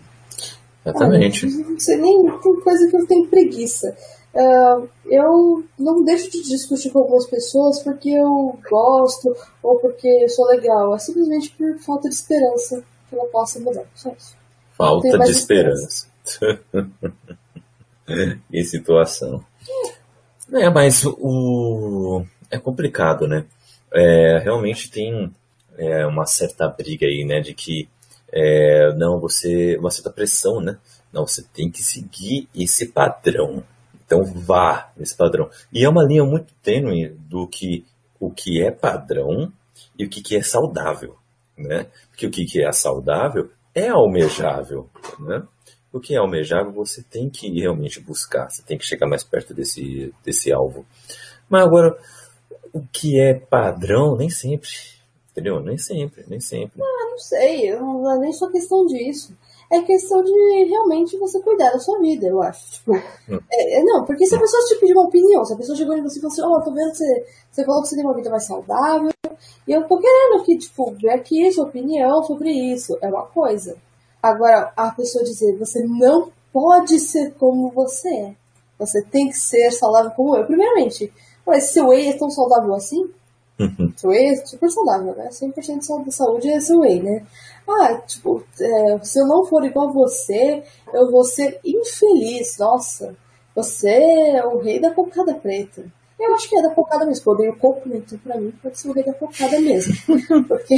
Exatamente. Ah, não sei nem, tem coisa que eu tenho preguiça. Uh, eu não deixo de discutir com algumas pessoas porque eu gosto ou porque eu sou legal. É simplesmente por falta de esperança que ela possa mudar. Falta de esperança. que situação. É, mas o é complicado, né? É, realmente tem é, uma certa briga aí, né? De que é, não, você. Uma certa pressão, né? Não, você tem que seguir esse padrão. Então vá nesse padrão. E é uma linha muito tênue do que o que é padrão e o que, que é saudável. Né? Porque o que, que é saudável é almejável. Né? O que é almejável você tem que realmente buscar, você tem que chegar mais perto desse, desse alvo. Mas agora, o que é padrão, nem sempre. Entendeu? Nem sempre, nem sempre. Ah, não sei, não é nem só questão disso é questão de realmente você cuidar da sua vida, eu acho. Tipo, hum. é, é, não, porque se a pessoa te pedir uma opinião, se a pessoa chegou em você e falou assim, ó, oh, tô vendo que você, você falou que você tem uma vida mais saudável, e eu tô querendo que, tipo, ver aqui sua opinião sobre isso, é uma coisa. Agora, a pessoa dizer, você não pode ser como você é. Você tem que ser saudável como eu. Primeiramente, mas seu whey é tão saudável assim? Uhum. Whey é super saudável, né? 100% de saúde é whey, né? Ah, tipo, é, se eu não for igual você, eu vou ser infeliz. Nossa, você é o rei da cocada preta. Eu acho que é da cocada mesmo. Eu odeio coco, né? então pra mim pode ser o rei da cocada mesmo. Porque.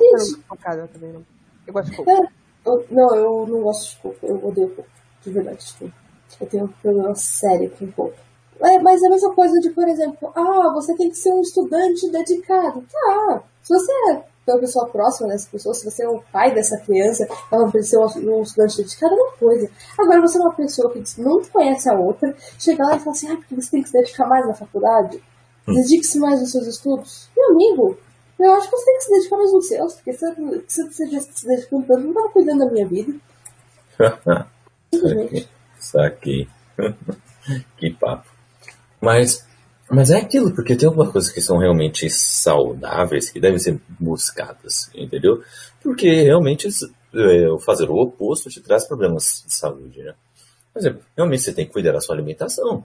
Eu cocada também não. Eu gosto de coco. É, eu, não, eu não gosto de coco. Eu odeio coco. De verdade, tipo. Eu tenho um problema sério com coco. É, mas é a mesma coisa de, por exemplo, ah, você tem que ser um estudante dedicado. Tá, se você é uma pessoa próxima dessa pessoa, se você é o pai dessa criança, ela não ser um, estudante dedicado, é uma coisa. Agora, você é uma pessoa que não conhece a outra, chega lá e fala assim, ah, porque você tem que se dedicar mais na faculdade? Hum. Dedique-se mais nos seus estudos. Meu amigo, eu acho que você tem que se dedicar mais nos seus, porque se você, se dedicando tanto, não estava cuidando da minha vida. Simplesmente. Saquei. que papo. Mas, mas é aquilo, porque tem algumas coisas que são realmente saudáveis, que devem ser buscadas, entendeu? Porque realmente é, fazer o oposto te traz problemas de saúde, né? Por exemplo, realmente você tem que cuidar da sua alimentação,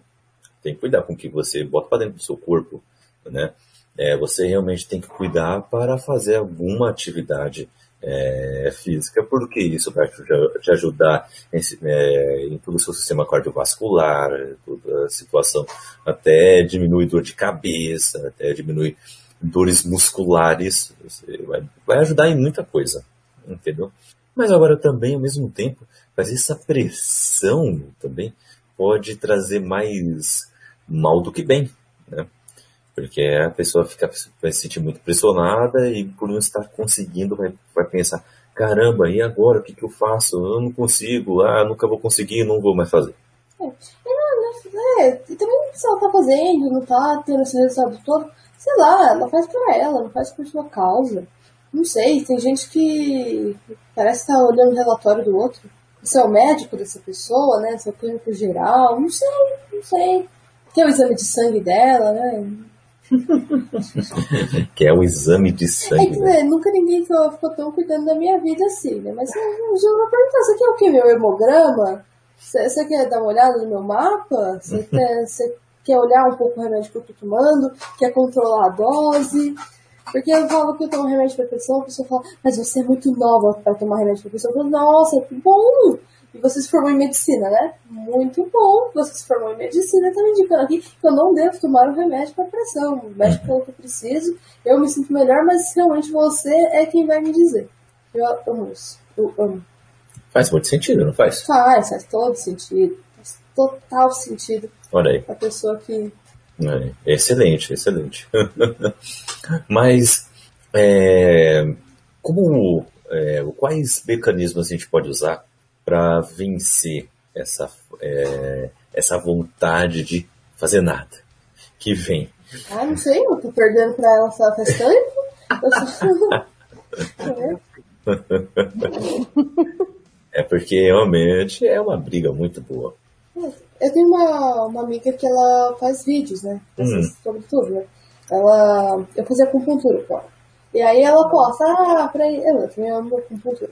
tem que cuidar com o que você bota para dentro do seu corpo, né? É, você realmente tem que cuidar para fazer alguma atividade é, física, porque isso vai te ajudar em, é, em, todo o seu sistema cardiovascular, toda a situação, até diminui dor de cabeça, até diminui dores musculares, vai, vai ajudar em muita coisa, entendeu? Mas agora também, ao mesmo tempo, fazer essa pressão também pode trazer mais mal do que bem, né? Porque a pessoa fica, vai se sentir muito pressionada e por não estar conseguindo vai, vai pensar, caramba, e agora o que, que eu faço? Eu não consigo, ah, nunca vou conseguir, não vou mais fazer. É, é, é e também se ela tá fazendo, não tá tendo esse resultado todo, sei lá, ela faz pra ela, não faz por sua causa. Não sei, tem gente que parece estar tá olhando o relatório do outro. Você é o médico dessa pessoa, né? Seu clínico geral, não sei, não sei. Tem o exame de sangue dela, né? que é o exame de sangue. É que, né? nunca ninguém ficou tão cuidando da minha vida assim, né? Mas eu já vou perguntar, você quer o que? Meu hemograma? Você quer dar uma olhada no meu mapa? Você quer, quer olhar um pouco o remédio que eu tô tomando? Quer controlar a dose? Porque eu falo que eu tomo remédio para pressão, a pessoa fala, mas você é muito nova para tomar remédio para pressão. Eu falo, nossa, que bom! E você se formou em medicina, né? Muito bom. Você se formou em medicina, tá me indicando aqui que eu não devo tomar um remédio para pressão. O médico falou que eu preciso, eu me sinto melhor, mas realmente você é quem vai me dizer. Eu amo isso. Eu amo. Faz muito sentido, não faz? Faz, faz todo sentido. Faz total sentido. Olha aí. A pessoa que. É, excelente, excelente. mas, é, como, é, quais mecanismos a gente pode usar para vencer essa, é, essa vontade de fazer nada que vem. Ah, não sei, eu tô perdendo pra ela só faz tempo. É porque realmente é uma briga muito boa. Eu tenho uma, uma amiga que ela faz vídeos, né? Hum. Sobre tudo, né? Ela. Eu fazia acupuntura com ela. E aí ela posta, ah, pra eu também amo acupuntura.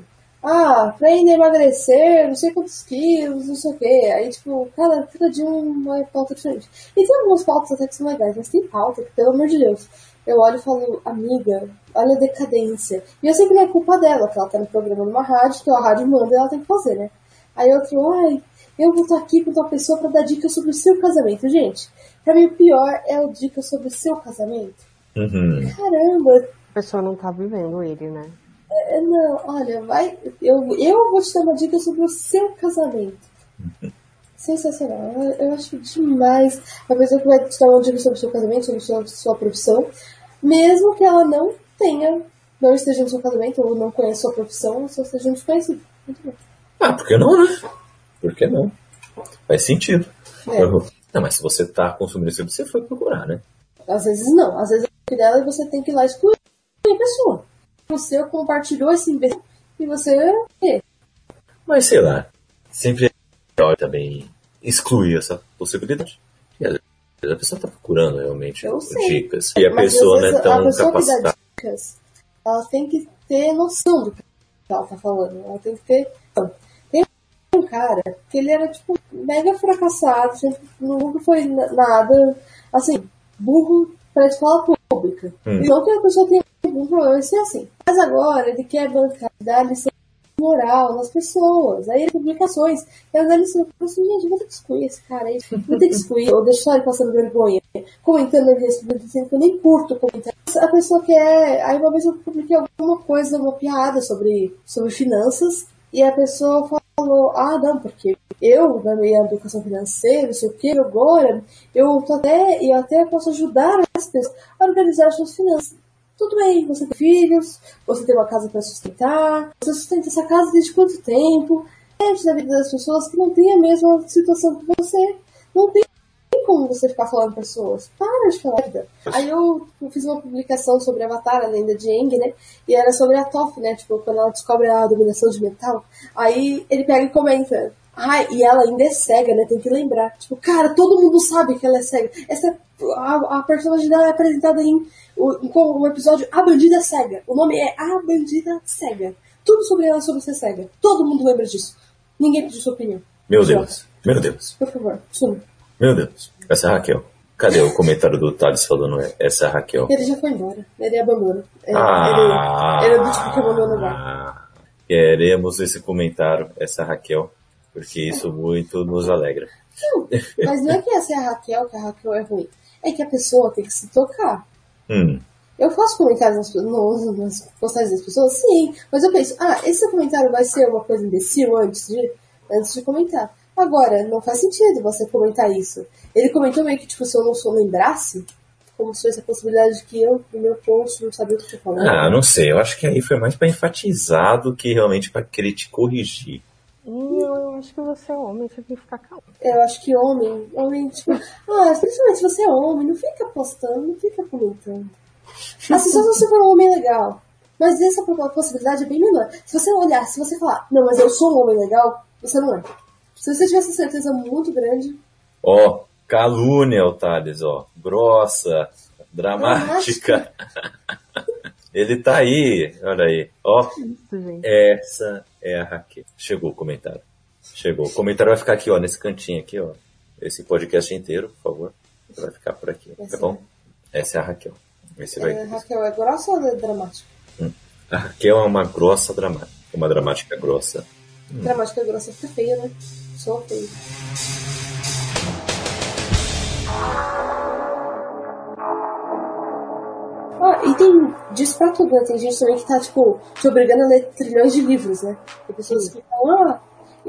Ah, pra ainda emagrecer, não sei quantos quilos, não sei o quê. Aí, tipo, cada, cada dia uma pauta diferente. E tem algumas pautas até que são legais, mas tem pauta que, pelo amor de Deus, eu olho e falo, amiga, olha a decadência. E eu sei que não é culpa dela, que ela tá no programa numa rádio, que a rádio manda e ela tem que fazer, né? Aí outro, ai, eu vou estar aqui com uma pessoa para dar dicas sobre o seu casamento. Gente, pra mim o pior é o dica sobre o seu casamento. Uhum. Caramba, A pessoa não tá vivendo ele, né? É, não, olha, vai, eu, eu vou te dar uma dica sobre o seu casamento. Sensacional, eu, eu acho demais. A pessoa que vai te dar uma dica sobre o seu casamento, sobre a sua, sua profissão, mesmo que ela não tenha, não esteja no seu casamento ou não conheça a sua profissão, ou só esteja desconhecido. Muito bom. Ah, por que não, né? Por que não? Faz sentido. É. Não, mas se você tá consumindo isso, você foi procurar, né? Às vezes não, às vezes é dela e você tem que ir lá excluir a pessoa. Você compartilhou esse imbecil e você. é, Mas sei lá, sempre é melhor também excluir essa possibilidade. E às vezes a pessoa tá procurando realmente dicas. E a Mas, pessoa não é tão a pessoa que dá capacitada. dicas, ela tem que ter noção do que ela tá falando. Ela tem que ter. Tem um cara que ele era, tipo, mega fracassado, nunca foi na- nada, assim, burro pra escola pública. Hum. Não que a pessoa tenha algum problema em ser assim. Mas agora ele quer bancar, dar licença moral nas pessoas. Aí ele publicações. Eu falo assim, gente, vou ter que excluir esse cara aí. Vou ter que excluir. Ou deixar ele passando vergonha. Comentando ali, dizendo que eu nem curto comentar. A pessoa quer. Aí uma vez eu publiquei alguma coisa, uma piada sobre, sobre finanças. E a pessoa falou, ah, não, porque eu, na minha educação financeira, não sei o que, agora, eu tô até, eu até posso ajudar as pessoas a organizar suas finanças. Tudo bem, você tem filhos, você tem uma casa para sustentar, você sustenta essa casa desde quanto tempo? Gente da vida das pessoas que não tem a mesma situação que você. Não tem como você ficar falando pessoas. Para de falar. Aí eu fiz uma publicação sobre Avatar, a lenda de Aang, né? E era sobre a Toph, né? Tipo, quando ela descobre a dominação de metal. Aí ele pega e comenta. Ai, e ela ainda é cega, né? Tem que lembrar. Tipo, cara, todo mundo sabe que ela é cega. Essa a, a personagem dela é apresentada em em um episódio A Bandida Cega. O nome é A Bandida Cega. Tudo sobre ela é sobre ser cega. Todo mundo lembra disso. Ninguém pediu sua opinião. Meu. Deus, meu Deus, Por favor, suma. meu Deus. Essa é a Raquel. Cadê o comentário do Thales falando essa é a Raquel? Ele já foi embora. Ele abandona. É, Ah, ele, ele é do tipo que abandona o bar. Queremos esse comentário, essa é a Raquel, porque isso muito nos alegra. Não, mas não é que essa é a Raquel, que a Raquel é ruim. É que a pessoa tem que se tocar. Hum, Eu faço comentários nas, nas postagens das pessoas? Sim. Mas eu penso, ah, esse comentário vai ser uma coisa imbecil antes de, antes de comentar. Agora, não faz sentido você comentar isso. Ele comentou meio que, tipo, se eu não sou lembrasse, como se fosse a possibilidade de que eu, no meu post, não sabia o que eu tinha falado. ah, não sei, eu acho que aí foi mais pra enfatizar do que realmente pra querer te corrigir. Eu acho que você é homem, você tem que ficar calmo. Eu acho que homem, homem, tipo, ah, principalmente se você é homem, não fica postando, não fica comentando. Assim, só se você for um homem legal. Mas essa possibilidade é bem menor. Se você olhar, se você falar, não, mas eu sou um homem legal, você não é. Se você tivesse certeza muito grande, Ó, calúnia, o Thales, ó. Grossa, dramática. Ele tá aí, olha aí. Ó, gente. essa é a Raquel. Chegou o comentário. Chegou. O comentário vai ficar aqui, ó, nesse cantinho aqui, ó. Esse podcast inteiro, por favor. Vai ficar por aqui, tá bom? Essa é a Raquel. Esse vai... é, Raquel é grossa ou é dramática? A Raquel é uma grossa dramática. Uma dramática grossa. Dramática é grossa fica feia, né? Sou feia. Ah, e tem disso pra tudo, né? Tem gente também que tá, tipo, te obrigando a ler trilhões de livros, né? Tem pessoas que falam, ah,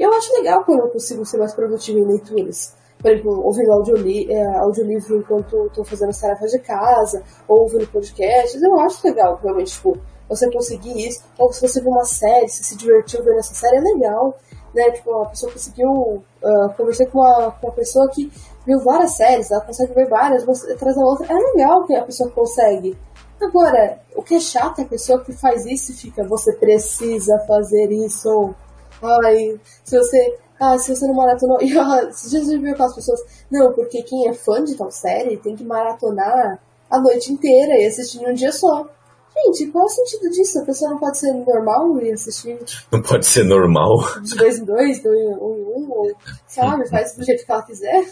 eu acho legal quando eu consigo ser mais produtiva em leituras. Por exemplo, ouvindo audioli é, audiolivro enquanto eu tô fazendo as tarefas de casa, ou ouvindo podcasts, eu acho legal, realmente, tipo, você conseguir isso. Ou se você viu uma série, se se divertiu vendo essa série, é legal. Né? Tipo, a pessoa conseguiu. ah, conversei com uma, com uma pessoa que viu várias séries, ela consegue ver várias, traz a outra. É legal que a pessoa consegue Agora, o que é chato é a pessoa que faz isso e fica, você precisa fazer isso. Ai, se você. Ah, se você não maratonou. E ah, você já viu aquelas pessoas. Não, porque quem é fã de tal série tem que maratonar a noite inteira e assistir em um dia só. Gente, qual é o sentido disso? A pessoa não pode ser normal e assistir Não pode ser normal. de dois em dois, de um em um, ou, sabe, faz do jeito que ela quiser.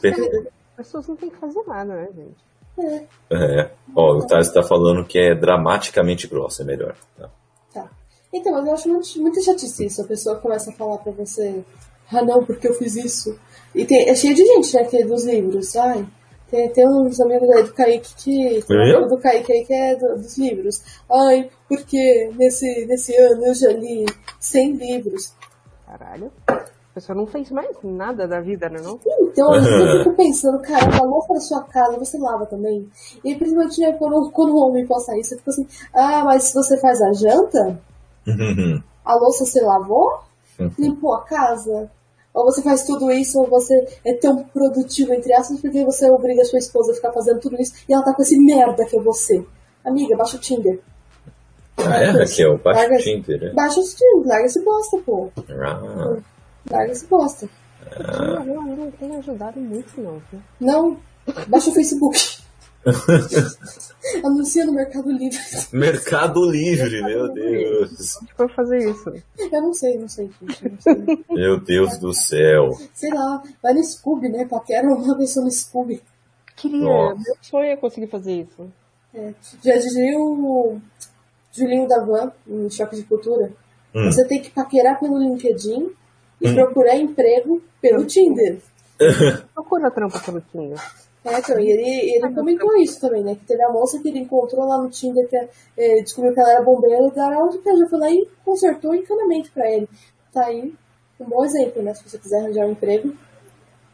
Pessoa, as pessoas não têm que fazer nada, né, gente? É, É. Ó, o Taz tá falando que é dramaticamente grossa, é melhor. Tá. tá. Então, mas eu acho muito, muito chatice isso. A pessoa começa a falar pra você, ah não, porque eu fiz isso. E tem, é cheio de gente, né, que é dos livros. Ai, tem, tem uns amigos aí do Kaique que. Eu? do Kaique aí que é do- dos livros. Ai, porque nesse, nesse ano eu já li 100 livros. Caralho. A pessoa não fez mais nada da vida, né, não? Então, às vezes eu fico pensando, caramba, a louça da sua casa você lava também? E principalmente né, quando, quando o homem posta isso, eu fico assim, ah, mas se você faz a janta, a louça você lavou? Limpou a casa? Ou você faz tudo isso, ou você é tão produtivo, entre aspas, porque você obriga a sua esposa a ficar fazendo tudo isso e ela tá com esse merda que é você. Amiga, baixa o Tinder. Ah, é, Raquel? Baixa Larga- o Tinder, né? Baixa o Tinder, larga esse bosta, pô. Ah, Larga esse bosta. Não, não, não tem ajudado muito, não. viu? Não, baixa o Facebook. Anuncia no Mercado Livre. Mercado Livre, meu Deus. Eu vou fazer isso. Eu não sei, não sei, gente. Não sei. Meu Deus do céu. sei lá, vai no Scooby, né? Paquera uma pessoa no Scooby. Queria. Nossa. Meu sonho é conseguir fazer isso. É. Já dizia o Julinho da Van, em Choque de Cultura. Hum. Você tem que paquerar pelo LinkedIn e procurar emprego pelo Tinder. Procura trampo pelo Tinder. É, então, e ele, ele comentou isso também, né? Que teve a moça que ele encontrou lá no Tinder, que eh, descobriu que ela era bombeira, e deram aula de pé, já foi lá e consertou o encanamento pra ele. Tá aí um bom exemplo, né? Se você quiser arranjar um emprego,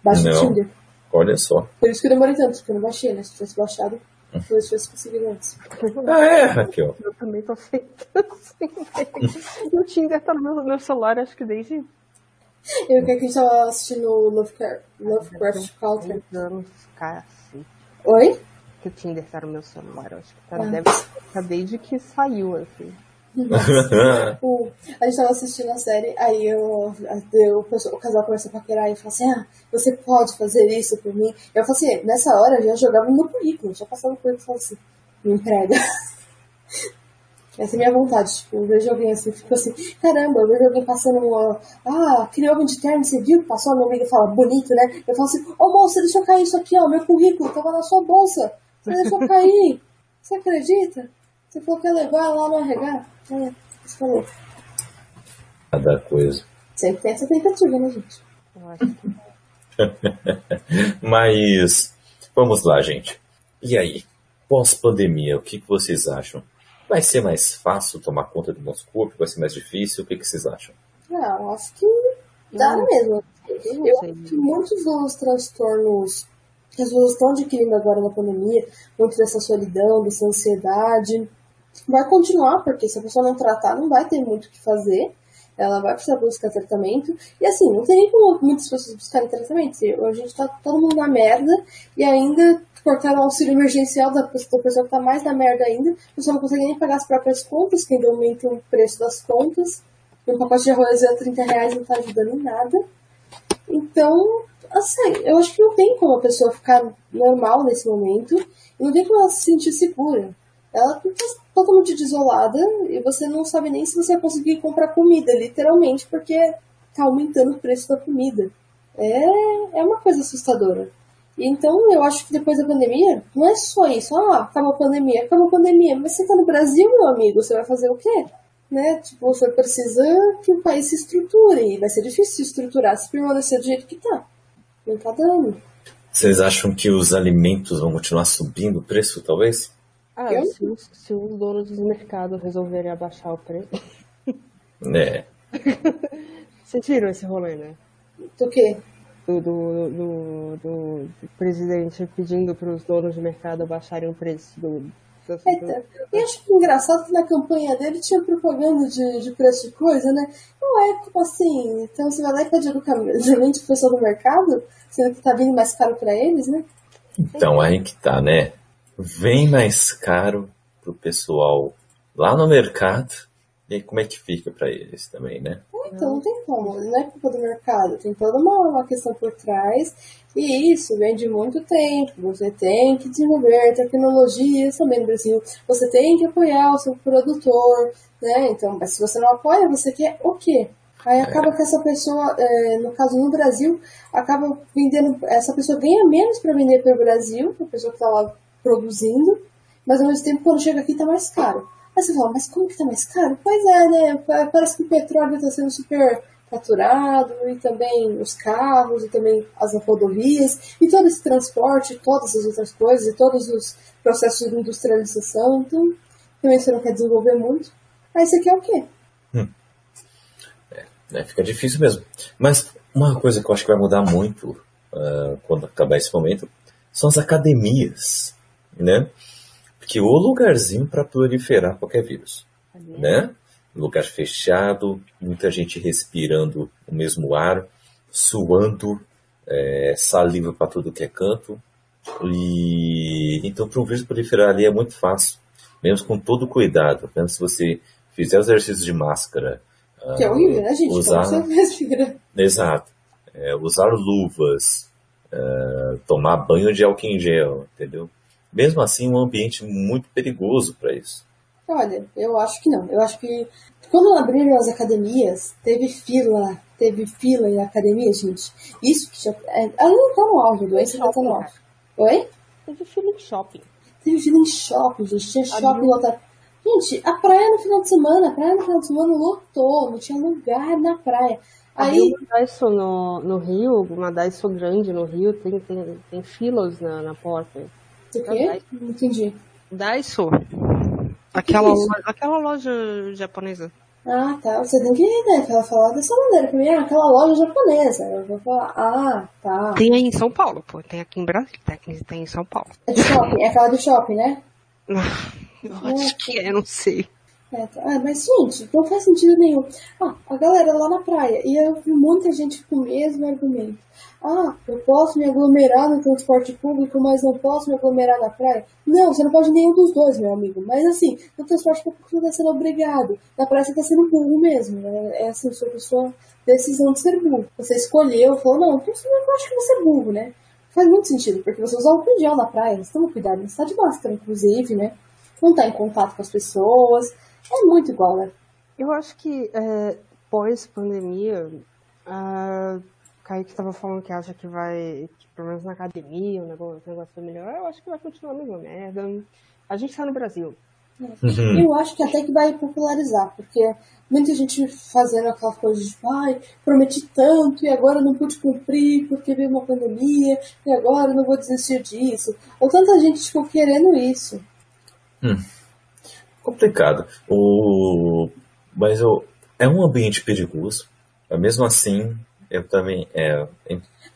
baixa o. Tinder. Olha só. Por isso que eu demorei tanto, porque eu não baixei, né? Se tivesse baixado, talvez tivesse conseguido antes. Ah, é, Raquel. Eu também tô aceitando sem E o Tinder tá no meu, meu celular, acho que desde Eu que a gente tava assistindo Lovecraft, Lovecraft Country. Oi? Que o Tinder tá no meu celular, acho que tá, Ah. deve estar desde que saiu, assim. O- a gente tava assistindo a série, aí eu, eu- o, o casal começou a paquerar e falou assim: Ah, você pode fazer isso por mim? Eu falei assim: nessa hora eu já jogava no currículo, já passava no currículo e falava assim: me emprega. Essa é a minha vontade, tipo, eu vejo alguém assim, fico assim, caramba, eu vejo alguém passando uma. Ah, aquele homem de terno, você viu? Passou, a minha amiga fala, bonito, né? Eu falo assim, ô moça, deixa eu cair isso aqui, ó, meu currículo, tava na sua bolsa. Você deixou cair. Você acredita? Você falou que ia levar lá no RH. É, você falou. Cada coisa. Sempre tem essa tentativa, né, gente? Eu acho que Mas vamos lá, gente. E aí? Pós-pandemia, o que, que vocês acham? Vai ser mais fácil tomar conta do nosso corpo? Vai ser mais difícil? O que, que vocês acham? Ah, eu acho que dá Não. mesmo. Eu não acho que muitos dos transtornos que as pessoas estão adquirindo agora na pandemia, muito dessa solidão, dessa ansiedade, vai continuar, porque se a pessoa não tratar, não vai ter muito o que fazer. Ela vai precisar buscar tratamento. E assim, não tem nem como muitas pessoas buscarem tratamento. A gente tá todo mundo na merda e ainda cortaram o auxílio emergencial da pessoa, da pessoa que tá mais na merda ainda. A pessoa não consegue nem pagar as próprias contas, que ainda aumenta o preço das contas. E um pacote de arroz a 30 reais não tá ajudando em nada. Então, assim, eu acho que não tem como a pessoa ficar normal nesse momento. E não tem como ela se sentir segura. Ela tá totalmente desolada e você não sabe nem se você vai conseguir comprar comida, literalmente, porque tá aumentando o preço da comida. É, é uma coisa assustadora. Então eu acho que depois da pandemia, não é só isso, ah, acabou a pandemia, acabou a pandemia, mas você tá no Brasil, meu amigo, você vai fazer o quê? Né? Tipo, você precisa que o país se estruture, e vai ser difícil se estruturar se permanecer do jeito que tá. Não tá dando. Vocês acham que os alimentos vão continuar subindo o preço, talvez? Ah, Eu? se os, se os donos dos mercados resolverem abaixar o preço. É. Vocês viram esse rolê, né? Do quê? Do, do, do, do- presidente pedindo para os donos de mercado abaixarem o preço do. das- Eita. E acho que engraçado que na campanha dele tinha propaganda de, de preço de coisa, né? Não é como assim. Então você vai lá e pede educadamente pro pessoal do mercado, sendo que tá vindo mais caro pra eles, né? Então, aí que tá, né? Vem mais caro pro pessoal lá no mercado. E aí como é que fica para eles também, né? Então não tem como, não é culpa do mercado, tem toda uma, uma questão por trás, e isso vem de muito tempo. Você tem que desenvolver tecnologias também no Brasil, você tem que apoiar o seu produtor, né? Então, mas se você não apoia, você quer o quê? Aí acaba que essa pessoa, é, no caso no Brasil, acaba vendendo, essa pessoa ganha menos para vender para o Brasil, a pessoa que está lá produzindo, mas ao mesmo tempo quando chega aqui está mais caro. Aí você fala, mas como que tá mais caro? Pois é, né? Parece que o petróleo está sendo super faturado e também os carros e também as rodovias e todo esse transporte, todas as outras coisas e todos os processos de industrialização. Então, também você não quer desenvolver muito. Aí você quer o quê? Hum. É, né, fica difícil mesmo. Mas uma coisa que eu acho que vai mudar muito uh, quando acabar esse momento são as academias, né? que o lugarzinho para proliferar qualquer vírus, né? Lugar fechado, muita gente respirando o mesmo ar, suando, é, saliva para tudo que é canto. E então para um vírus proliferar ali é muito fácil, mesmo com todo cuidado. Apenas se você fizer exercícios de máscara, que é horrível, né, gente? Usar... Exato. É, usar luvas, é, tomar banho de álcool em gel, entendeu? Mesmo assim um ambiente muito perigoso para isso. Olha, eu acho que não. Eu acho que quando abriram as academias, teve fila, teve fila em academia, gente. Isso que já. É, ainda tá no auge, a doença já tá no auge. Oi? Teve fila em shopping. Teve fila em shopping, gente. Tinha shopping lotado. Gente, a praia no final de semana, a praia no final de semana lotou, não tinha lugar na praia. Aí... Uma Daiso no, no Rio, uma Daiso grande no Rio, tem, tem, tem filas na, na porta. O quê? Não entendi. Daiso. Aquela, loja, aquela loja japonesa. Ah, tá. Você tem que né, ela falar dessa maneira. É aquela loja japonesa. Eu vou falar, ah, tá. Tem aí em São Paulo, pô. Tem aqui em Brasília, tem, tem em São Paulo. É de shopping, é aquela do shopping, né? Eu acho que é, não sei. Tá. ah, mas, gente, não faz sentido nenhum. Ah, a galera lá na praia, e eu vi muita gente com o mesmo argumento. Ah, eu posso me aglomerar no transporte público, mas não posso me aglomerar na praia? Não, você não pode nenhum dos dois, meu amigo. Mas assim, no transporte público você está sendo obrigado. Na praia você está sendo burro mesmo. Né? É assim, a sua decisão de ser burro. Você escolheu, falou, não, então eu acho que você é burro, né? Faz muito sentido, porque você usa álcool gel na praia, você toma cuidado, você está de máscara, inclusive, né? Não está em contato com as pessoas. É muito igual, né? Eu acho que é, pós-pandemia, uh, Kaique estava falando que acha que vai, que pelo menos na academia, o negócio, o negócio vai melhorar. Eu acho que vai continuar a mesma merda. A gente está no Brasil. Uhum. Eu acho que até que vai popularizar, porque muita gente fazendo aquela coisa de ai, prometi tanto e agora não pude cumprir porque veio uma pandemia e agora não vou desistir disso. Ou tanta gente tipo, querendo isso. Hum complicado. O, mas eu, é um ambiente perigoso. Mesmo assim, eu também. É,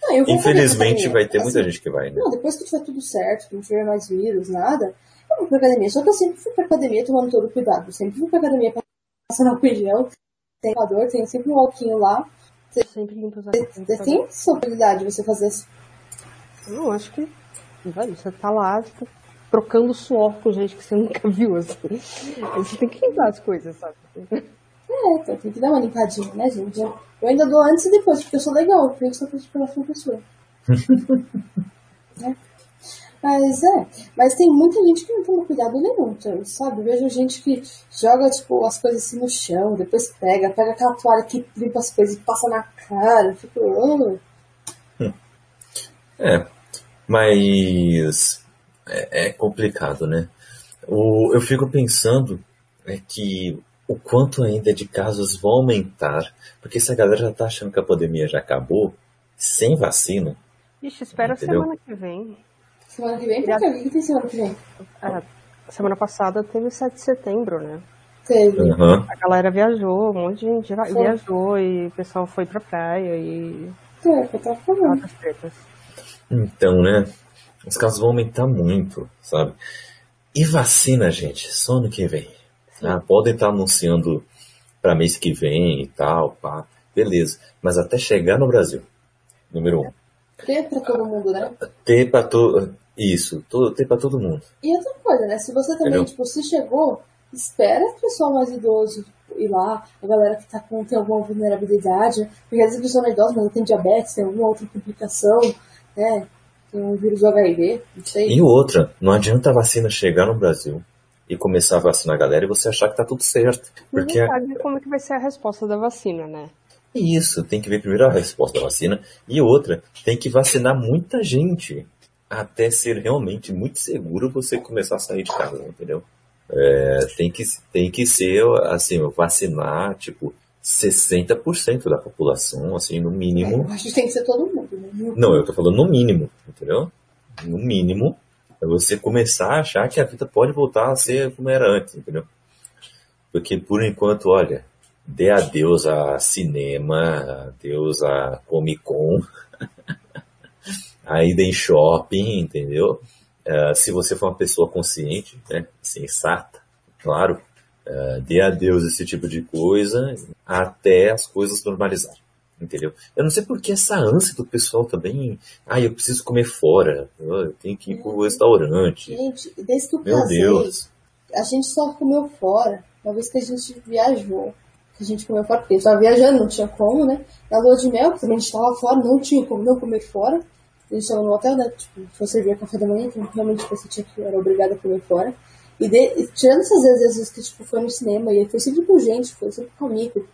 não, eu infelizmente vai ter assim, muita gente que vai. Né? Não, depois que tiver tudo certo, que não tiver mais vírus, nada, eu vou pra academia. Só que eu sempre fui pra academia tomando todo o cuidado. Eu sempre fui pra academia passando álcool gel, tem elevador, tem sempre um alquinho lá. Você, sempre limpa os Você tem essa habilidade de você fazer isso? Não, acho que. Você tá lá, tipo, trocando suor com gente que você nunca viu, assim. Você tem que limpar as coisas, sabe? É, então, tem que dar uma limpadinha, né, gente? Eu ainda dou antes e depois, porque eu sou legal, eu penso pela sua pessoa. é. Mas é, mas tem muita gente que não toma cuidado nenhum, sabe? Eu vejo gente que joga, tipo, as coisas assim no chão, depois pega, pega aquela toalha que limpa as coisas e passa na cara, fica. Oh. É, mas é, é complicado, né? O, eu fico pensando é que o quanto ainda de casos vão aumentar, porque se a galera já tá achando que a pandemia já acabou, sem vacina. Ixi, espera entendeu? semana que vem. Semana que vem? Por que? O que tem semana que vem? É, semana passada teve 7 de setembro, né? Teve. Uhum. A galera viajou, um monte de gente foi. viajou e o pessoal foi pra praia e. É, eu tava falando. Então, né? Os casos vão aumentar muito, sabe? E vacina, gente, só ano que vem. Ah, podem estar anunciando para mês que vem e tal, pá, beleza. Mas até chegar no Brasil, número um, Ter pra todo mundo, né? Ter pra todo. Isso, to... ter pra todo mundo. E outra coisa, né? Se você também, Entendeu? tipo, se chegou, espera o pessoal mais idoso ir lá, a galera que tá com, tem alguma vulnerabilidade, porque às vezes a pessoa não é idosa, mas tem diabetes, tem alguma outra complicação, né? Tem um vírus do HIV, não sei. E outra, não adianta a vacina chegar no Brasil e começar a vacinar a galera e você achar que tá tudo certo. Porque Ninguém sabe como é que vai ser a resposta da vacina, né? Isso, tem que ver primeiro a resposta da vacina e outra, tem que vacinar muita gente até ser realmente muito seguro você começar a sair de casa, entendeu? É, tem, que, tem que ser, assim, vacinar, tipo, 60% da população, assim, no mínimo. Eu acho que tem que ser todo mundo, né? Não, eu tô falando no mínimo, entendeu? No mínimo, é você começar a achar que a vida pode voltar a ser como era antes, entendeu? Porque por enquanto, olha, dê adeus a cinema, adeus a Comic Con, a ida em shopping, entendeu? Eh, se você for uma pessoa consciente, né, sensata, claro, eh, dê adeus a esse tipo de coisa até as coisas normalizarem. Entendeu? Eu não sei por que essa ânsia do pessoal também. Ah, eu preciso comer fora. Eu tenho que ir pro restaurante. Gente, desde que eu Meu casei, Deus. a gente só comeu fora. Uma vez que a gente viajou, que a gente comeu fora, porque estava viajando, não tinha como, né? Na lua de mel, porque a gente estava fora, não tinha como não comer fora. A gente estava no hotel, né? Tipo, foi servir café da manhã, então realmente você tinha que era obrigado a comer fora. E, de, e tirando essas vezes, que tipo, foi no cinema, e foi sempre com gente, foi sempre comigo,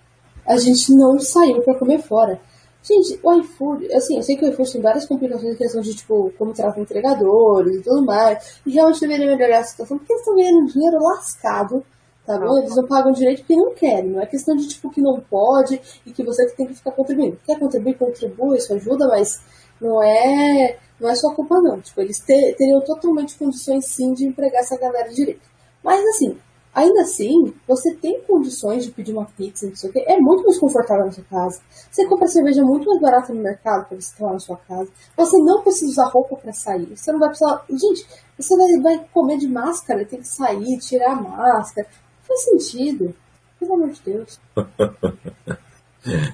a gente não saiu pra comer fora. Gente, o iFood, assim, eu sei que o iFood tem várias complicações em questão de, tipo, como trata entregadores e tudo mais, e realmente deveria melhorar a situação, porque eles estão ganhando dinheiro lascado, tá bom? Eles não pagam direito porque não querem, não é questão de, tipo, que não pode e que você que tem que ficar contribuindo. Quer contribuir, contribui, isso ajuda, mas não é, não é sua culpa não. Tipo, eles te- teriam totalmente condições sim de empregar essa galera direito. Mas assim, ainda assim, você tem condições de pedir uma pizza, não sei o quê, é muito mais confortável na sua casa. Você compra cerveja muito mais barata no mercado para você tomar na sua casa. Você não precisa usar roupa para sair. Você não vai precisar. Gente, você vai, vai comer de máscara, tem que sair, tirar a máscara. Não faz sentido. Pelo amor de Deus.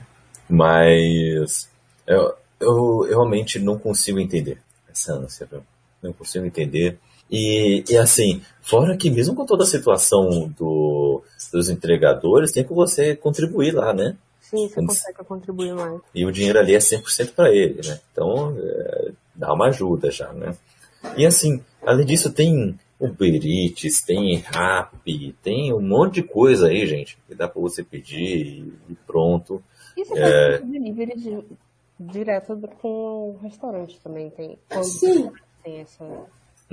Mas eu, eu realmente não consigo entender essa ânsia, viu? Não consigo entender. E, e assim, fora que mesmo com toda a situação do, dos entregadores, tem que você contribuir lá, né? Sim, você consegue contribuir mais. E o dinheiro ali é 100% para ele, né? Então, é, dá uma ajuda já, né? E assim, além disso, tem Uber Eats, tem Rappi, tem um monte de coisa aí, gente, que dá para você pedir e, pronto. E você É. faz delivery di- direto com o restaurante também, tem. Sim. Tem essa...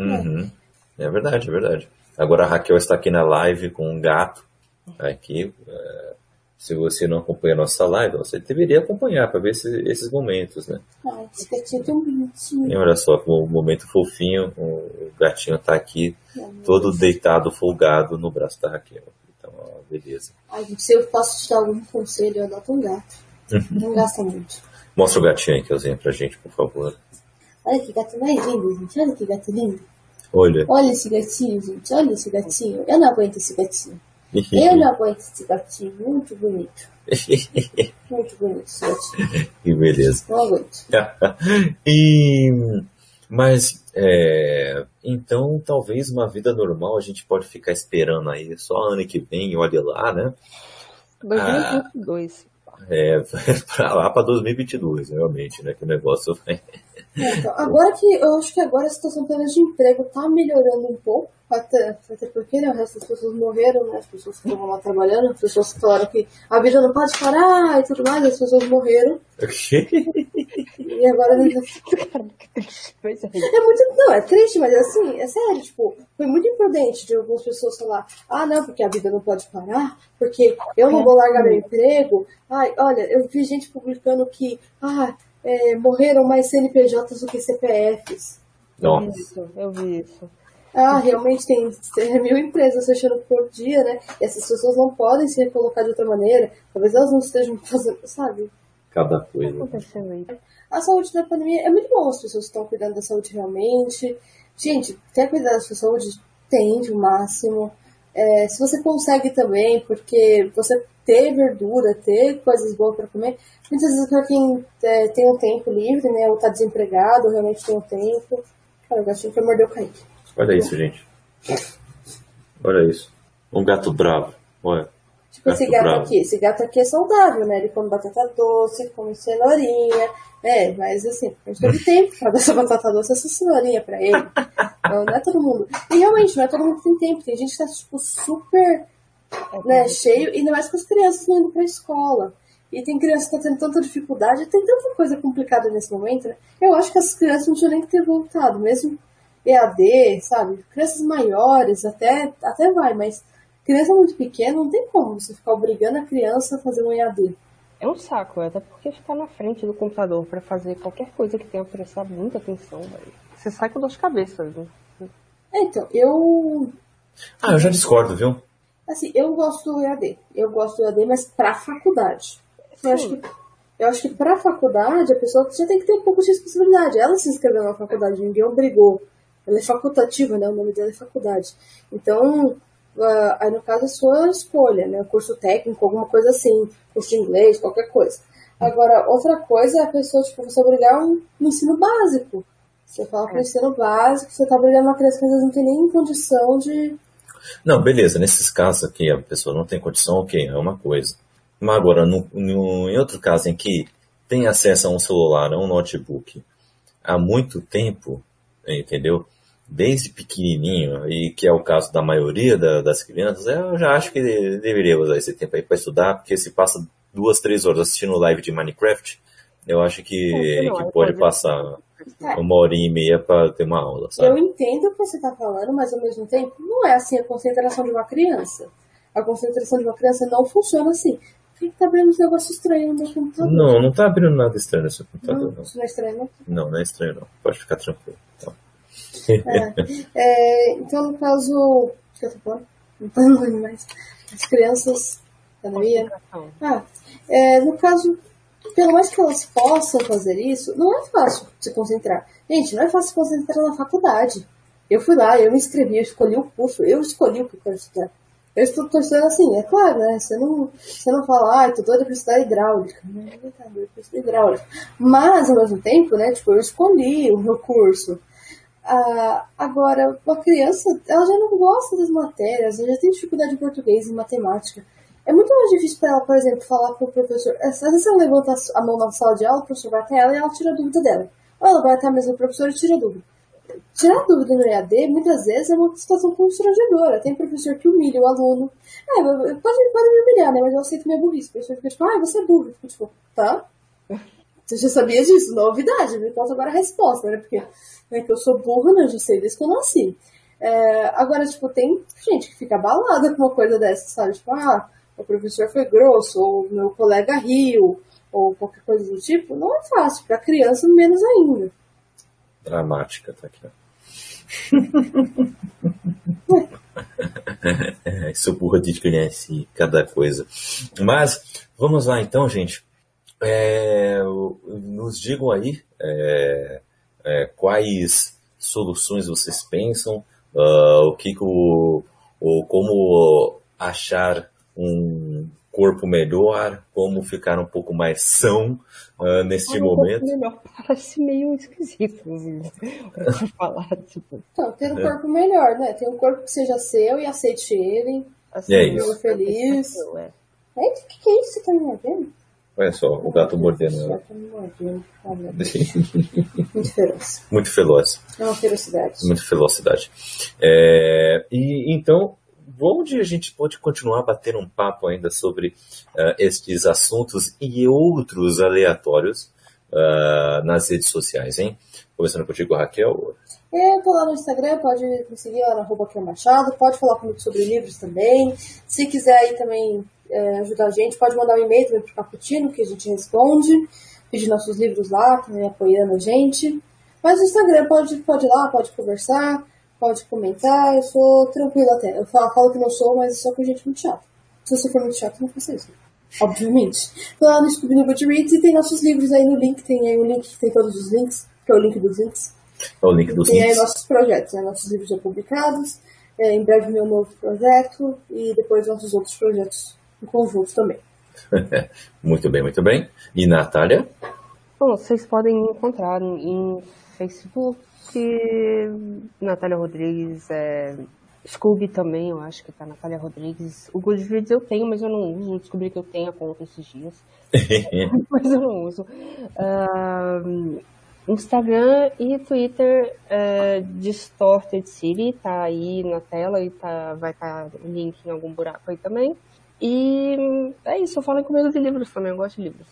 Uhum. É verdade, é verdade. Agora a Raquel está aqui na live com um gato. Aqui, é, se você não acompanha a nossa live, você deveria acompanhar para ver esse- esses momentos, né? E olha só, o momento fofinho, o gatinho tá aqui, todo deitado, folgado no braço da Raquel. Então, ó, beleza. Ai, se eu posso te dar algum conselho, eu adoto um gato. Não gasta muito. Mostra o gatinho aí, Kelzinha, pra gente, por favor. Olha que gato mais lindo, gente. Olha que gato lindo. Olha. Olha esse gatinho, gente. Olha esse gatinho. Eu não aguento esse gatinho. Eu não aguento esse gatinho. Muito bonito. Muito bonito esse gatinho. que beleza. Não aguento. e, mas, é, então, talvez uma vida normal a gente pode ficar esperando aí só ano que vem, olha lá, né? 2022. É, pra lá pra 2022, realmente, né? Que o negócio vai. Então, agora que eu acho que agora a situação de emprego tá melhorando um pouco, até, até porque né, o resto das pessoas morreram, né? As pessoas que estavam lá trabalhando, as pessoas que falaram que a vida não pode parar e tudo mais, as pessoas morreram. E agora Pois é. É muito. Não, é triste, mas assim, é sério, tipo, foi muito imprudente de algumas pessoas falar, ah, não, porque a vida não pode parar, porque eu não vou largar meu emprego. Ai, olha, eu vi gente publicando que, ah, é, morreram mais CNPJs do que CPFs. Nossa. isso, eu vi isso. Ah, realmente tem mil empresas fechando por dia, né? E essas pessoas não podem se recolocar de outra maneira. Talvez elas não estejam fazendo, sabe? Cada O que coisa. aconteceu aí? A saúde da pandemia é muito bom, as pessoas estão cuidando da saúde realmente. Gente, quer cuidar da sua saúde? Tente o máximo. É, se você consegue também, porque você ter verdura, ter coisas boas para comer. Muitas vezes para quem é, tem um tempo livre, né, ou tá desempregado, ou realmente tem um tempo. Cara, o gatinho foi morder o Kaique. Olha isso, gente. Olha isso. Um gato bravo. Olha. Tipo, esse gato aqui, esse gato aqui é saudável, né? Ele come batata doce, come cenourinha, né? Mas assim, a gente teve tempo pra dar essa batata doce, essa cenourinha pra ele. Então, não é todo mundo. E realmente, não é todo mundo que tem tempo. Tem gente que tá, tipo, super né, cheio, ainda mais com as crianças não indo pra escola. E tem criança que tá tendo tanta dificuldade, tem tanta coisa complicada nesse momento, né? Eu acho que as crianças não tinham nem que ter voltado, mesmo EAD, sabe? Crianças maiores, até, até vai, mas criança muito pequena não tem como você ficar obrigando a criança a fazer um EAD. É um saco, até porque ficar na frente do computador para fazer qualquer coisa que tenha que prestar muita atenção, véio. você sai com dor de cabeça. Né? É, então, eu. Ah, eu já discordo, viu? Assim, eu gosto do EAD. Eu gosto do EAD, mas pra faculdade. Eu acho que, eu acho que pra faculdade a pessoa já tem que ter um pouco de responsabilidade. Ela se inscreveu na faculdade, ninguém obrigou. Ela é facultativa, né? O nome dela é faculdade. Então, uh, aí no caso é sua escolha, né? Curso técnico, alguma coisa assim, curso de inglês, qualquer coisa. Agora, outra coisa é a pessoa, tipo, você obrigar um, um ensino básico. Você fala para o ensino básico, você está obrigando uma criança que às vezes não tem nem condição de. Não, beleza, nesses casos aqui a pessoa não tem condição, ok, é uma coisa. Mas agora, no, no, em outro caso em que tem acesso a um celular, a um notebook, há muito tempo, entendeu? Desde pequenininho, e que é o caso da maioria da, das crianças, eu já acho que deveria usar esse tempo aí para estudar, porque se passa duas, três horas assistindo live de Minecraft, eu acho que, não, que pode passar é. uma hora e meia para ter uma aula, sabe? Eu entendo o que você está falando, mas ao mesmo tempo não é assim a concentração de uma criança. A concentração de uma criança não funciona assim. Por que tá abrindo um negócio estranho no meu computador? Não, não tá abrindo nada estranho no seu computador, não. Não, isso não é estranho, não? Não, não é estranho, não. Pode ficar tranquilo. Então, é, é, então no caso. Eu? Não tô lembrando mais. As crianças. Pandemia. Ah, é, no caso, pelo mais que elas possam fazer isso, não é fácil se concentrar. Gente, não é fácil se concentrar na faculdade. Eu fui lá, eu me inscrevi, eu escolhi o curso, eu escolhi o que eu quero estudar. Eu estou torcendo assim, é claro, né? Você não, você não fala, ah, tô doida pra estudar hidráulica. Não, tá doida pra estudar hidráulica. Mas, ao mesmo tempo, né, tipo, eu escolhi o meu curso. Ah, agora, uma criança, ela já não gosta das matérias, ela já tem dificuldade em português e matemática. É muito mais difícil para ela, por exemplo, falar para o professor. Às vezes ela levanta a mão na sala de aula, o professor vai até ela e ela tira a dúvida dela. Ou ela vai até a mesa do professor e tira a dúvida. Tirar dúvida no EAD, muitas vezes, é uma situação constrangedora. Tem professor que humilha o aluno. É, pode, pode me humilhar, né? Mas eu aceito minha burrice. O professor fica tipo, ah, você é burro. Fica tipo, tá? Você já sabia disso? Novidade. Me conta agora a resposta, né? Porque né, que eu sou burra, né? Eu já sei desde que eu nasci. É, agora, tipo, tem gente que fica abalada com uma coisa dessa, sabe? Tipo, ah, o professor foi grosso, ou meu colega riu, ou qualquer coisa do tipo. Não é fácil. Para criança, menos ainda dramática, tá aqui. é, sou burra de conhece cada coisa. Mas, vamos lá então, gente. É, nos digam aí é, é, quais soluções vocês pensam, uh, o que, que o, o, como achar um corpo melhor, como ficar um pouco mais são uh, neste um momento. melhor parece meio esquisito pra falar, tipo. Então, ter um é. corpo melhor, né? Ter um corpo que seja seu e aceite ele. Assim, é isso. feliz. É. o que, que é isso que você tá me mordendo? Olha só, o gato mordendo. Né? Muito feroz. Muito feroz. É uma ferocidade. Muito velocidade. É, e então, onde a gente pode continuar batendo um papo ainda sobre uh, estes assuntos e outros aleatórios uh, nas redes sociais, hein? Começando contigo, Raquel. Eu tô lá no Instagram, pode me seguir lá na arroba Machado, pode falar comigo sobre livros também. Se quiser aí também é, ajudar a gente, pode mandar um e-mail também pro Caputino, que a gente responde, pedir nossos livros lá, também apoiando a gente. Mas no Instagram pode, pode ir lá, pode conversar pode comentar, eu sou tranquila até. Eu falo, falo, que não sou, mas só com gente muito chata. Se você for muito chato, não faça isso. Obviamente. Tô lá no Scooby no Goodreads e tem nossos livros aí no link. Tem aí o link que tem todos os links, que é o link dos links. É o link dos tem links. Tem aí nossos projetos, né? Nossos livros já publicados. É, em breve meu novo projeto e depois nossos outros projetos em conjunto também. muito bem, muito bem. E Natália? Bom, vocês podem me encontrar em Facebook, Natália Rodrigues, é, Scooby também, eu acho que tá Natália Rodrigues. O Goodreads eu tenho, mas eu não uso. Descobri que eu tenho a conta esses dias. mas eu não uso. Uh, Instagram e Twitter uh, Distorted City, tá aí na tela e tá, vai estar tá o link em algum buraco aí também. E é isso, eu falo comigo de livros também, eu gosto de livros.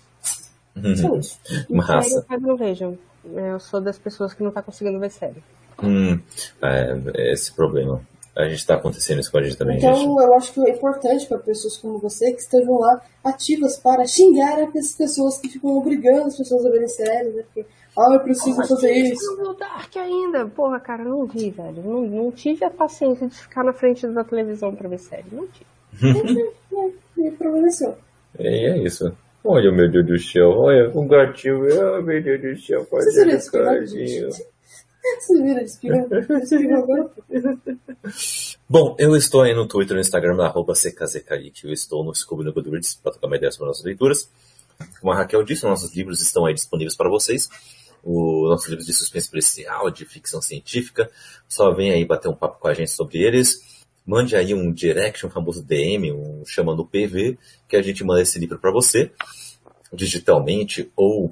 Uhum. Massa. Eu não vejo. Eu sou das pessoas que não tá conseguindo ver série. Hum, é, esse problema a gente está acontecendo isso com a gente também. Então, gente. eu acho que é importante para pessoas como você que estejam lá ativas para xingar essas pessoas que ficam obrigando as pessoas a verem séries, né? Porque, ah, eu preciso fazer isso. Não Dark ainda. Porra, cara, não vi, velho. Não, não tive a paciência de ficar na frente da televisão para ver série. Não tive. Me provaleceu. É, é isso. Olha, meu Deus do céu, olha, um gatinho, oh, meu Deus do céu, Você viu esse gatinho? Você vira agora? Bom, eu estou aí no Twitter e no Instagram, na arroba CKZKIC. Eu estou no Scooby no Goodreads para trocar uma ideia sobre nossas leituras. Como a Raquel disse, nossos livros estão aí disponíveis para vocês. Os nossos livros de suspense policial, de ficção científica. Só vem aí bater um papo com a gente sobre eles. Mande aí um direct, um famoso DM, um chamando PV, que a gente manda esse livro para você, digitalmente ou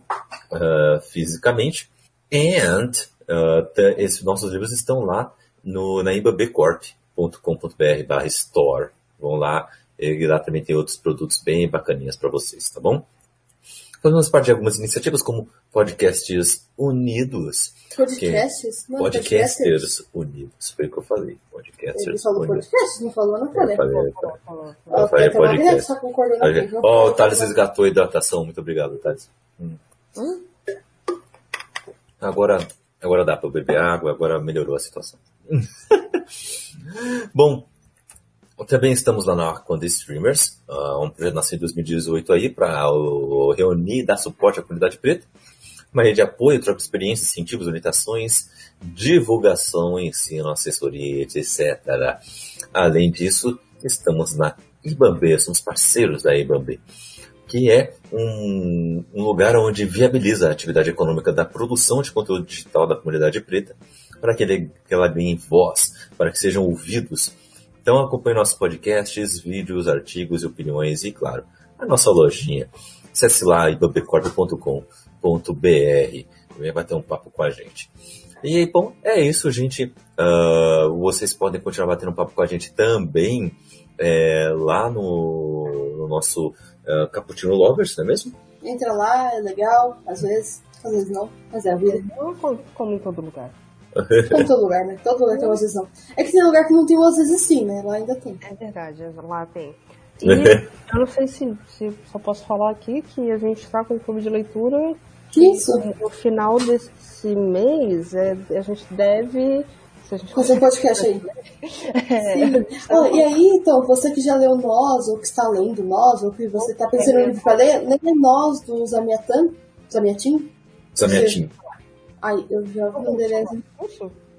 uh, fisicamente. And Uh, esses nossos livros estão lá no, na ibabcorp.com.br barra store. Vão lá, e lá também tem outros produtos bem bacaninhas para vocês, tá bom? Fazemos parte de algumas iniciativas como Podcasts Unidos. Podcasts? Que... Podcasters Unidos. Foi o que eu falei. Podcasters Ele falou Unidos. podcast, não falou, não falei. Eu falei, eu falei podcast. Ó, oh, o Thales resgatou a hidratação. Muito obrigado, Thales. Hum. Hum? Agora, Agora dá para beber água, agora melhorou a situação. Bom, também estamos lá na Aquanda Streamers, uh, um projeto nascido em 2018 aí para reunir e dar suporte à comunidade preta. Uma rede de apoio, troca experiências, incentivos, orientações, divulgação, ensino, assessoria, etc. Além disso, estamos na Ibambe, somos parceiros da Ibambe que é um, um, lugar onde viabiliza a atividade econômica da produção de conteúdo digital da comunidade preta, para que, ele, que ela ganhe voz, para que sejam ouvidos. Então acompanhe nossos podcasts, vídeos, artigos e opiniões e, claro, a nossa lojinha. Acesse lá ibabecorp.com.br e vai ter um papo com a gente. E bom, é isso, gente. Uh, vocês podem continuar batendo um papo com a gente também é, lá no, no nosso uh, Cappuccino Lovers, não é mesmo? Entra lá, é legal, às vezes, às vezes não, mas é a vida. Como em todo lugar. Em todo lugar, né? Todo lugar tem uma exceção. É que tem lugar que não tem umas vezes sim, né? Lá ainda tem. É verdade, lá tem. E eu não sei se, se só posso falar aqui que a gente está com o clube de leitura. Isso. No final desse mês, é, a gente deve Fazer um podcast aí. É. Oh, e aí, então, você que já leu Nós, ou que está lendo Nós, ou que você está pensando em livro para ler, leia Nós do Zamiatan. Zamiatin? Zamiatin. Ai, eu já vi um deles.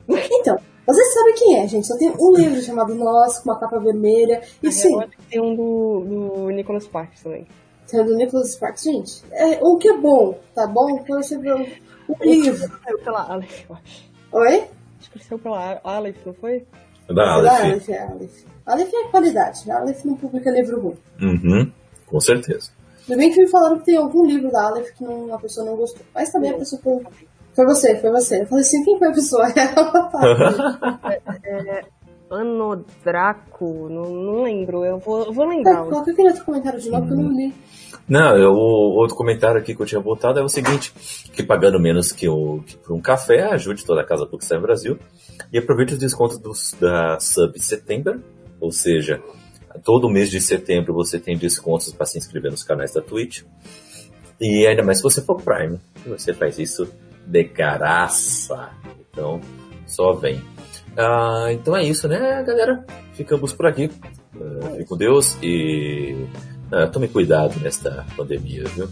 Então, vocês sabem quem é, gente. Só tem um livro chamado Nós, com uma capa vermelha. E sim. Tem um do, do Nicholas Sparks também. Tem um do Nicholas Sparks, gente. É, o que é bom, tá bom? Quando você vê o livro. Pela Alex, eu acho. Oi? Acho que saiu pela Aleph, não foi? Da Aleph. Da Aleph, é Aleph. Aleph é qualidade. A Aleph não publica livro ruim. Uhum, com certeza. Tudo bem que me falaram que tem algum livro da Aleph que não, a pessoa não gostou. Mas também a pessoa foi... Foi você, foi você. Eu falei assim, quem foi a pessoa? é, é, Anodraco, não, não lembro. Eu vou, eu vou lembrar. Coloca aquele outro comentário de novo que eu não li. Não, eu, o outro comentário aqui que eu tinha botado é o seguinte: que pagando menos que, o, que por um café, ajude toda a Casa Bookstime Brasil e aproveite os descontos dos, da Sub Setembro, ou seja, todo mês de setembro você tem descontos para se inscrever nos canais da Twitch. E ainda mais se você for Prime, você faz isso de graça. Então, só vem. Ah, então é isso, né, galera? Ficamos por aqui. Uh, fique com Deus e uh, tome cuidado nesta pandemia, viu?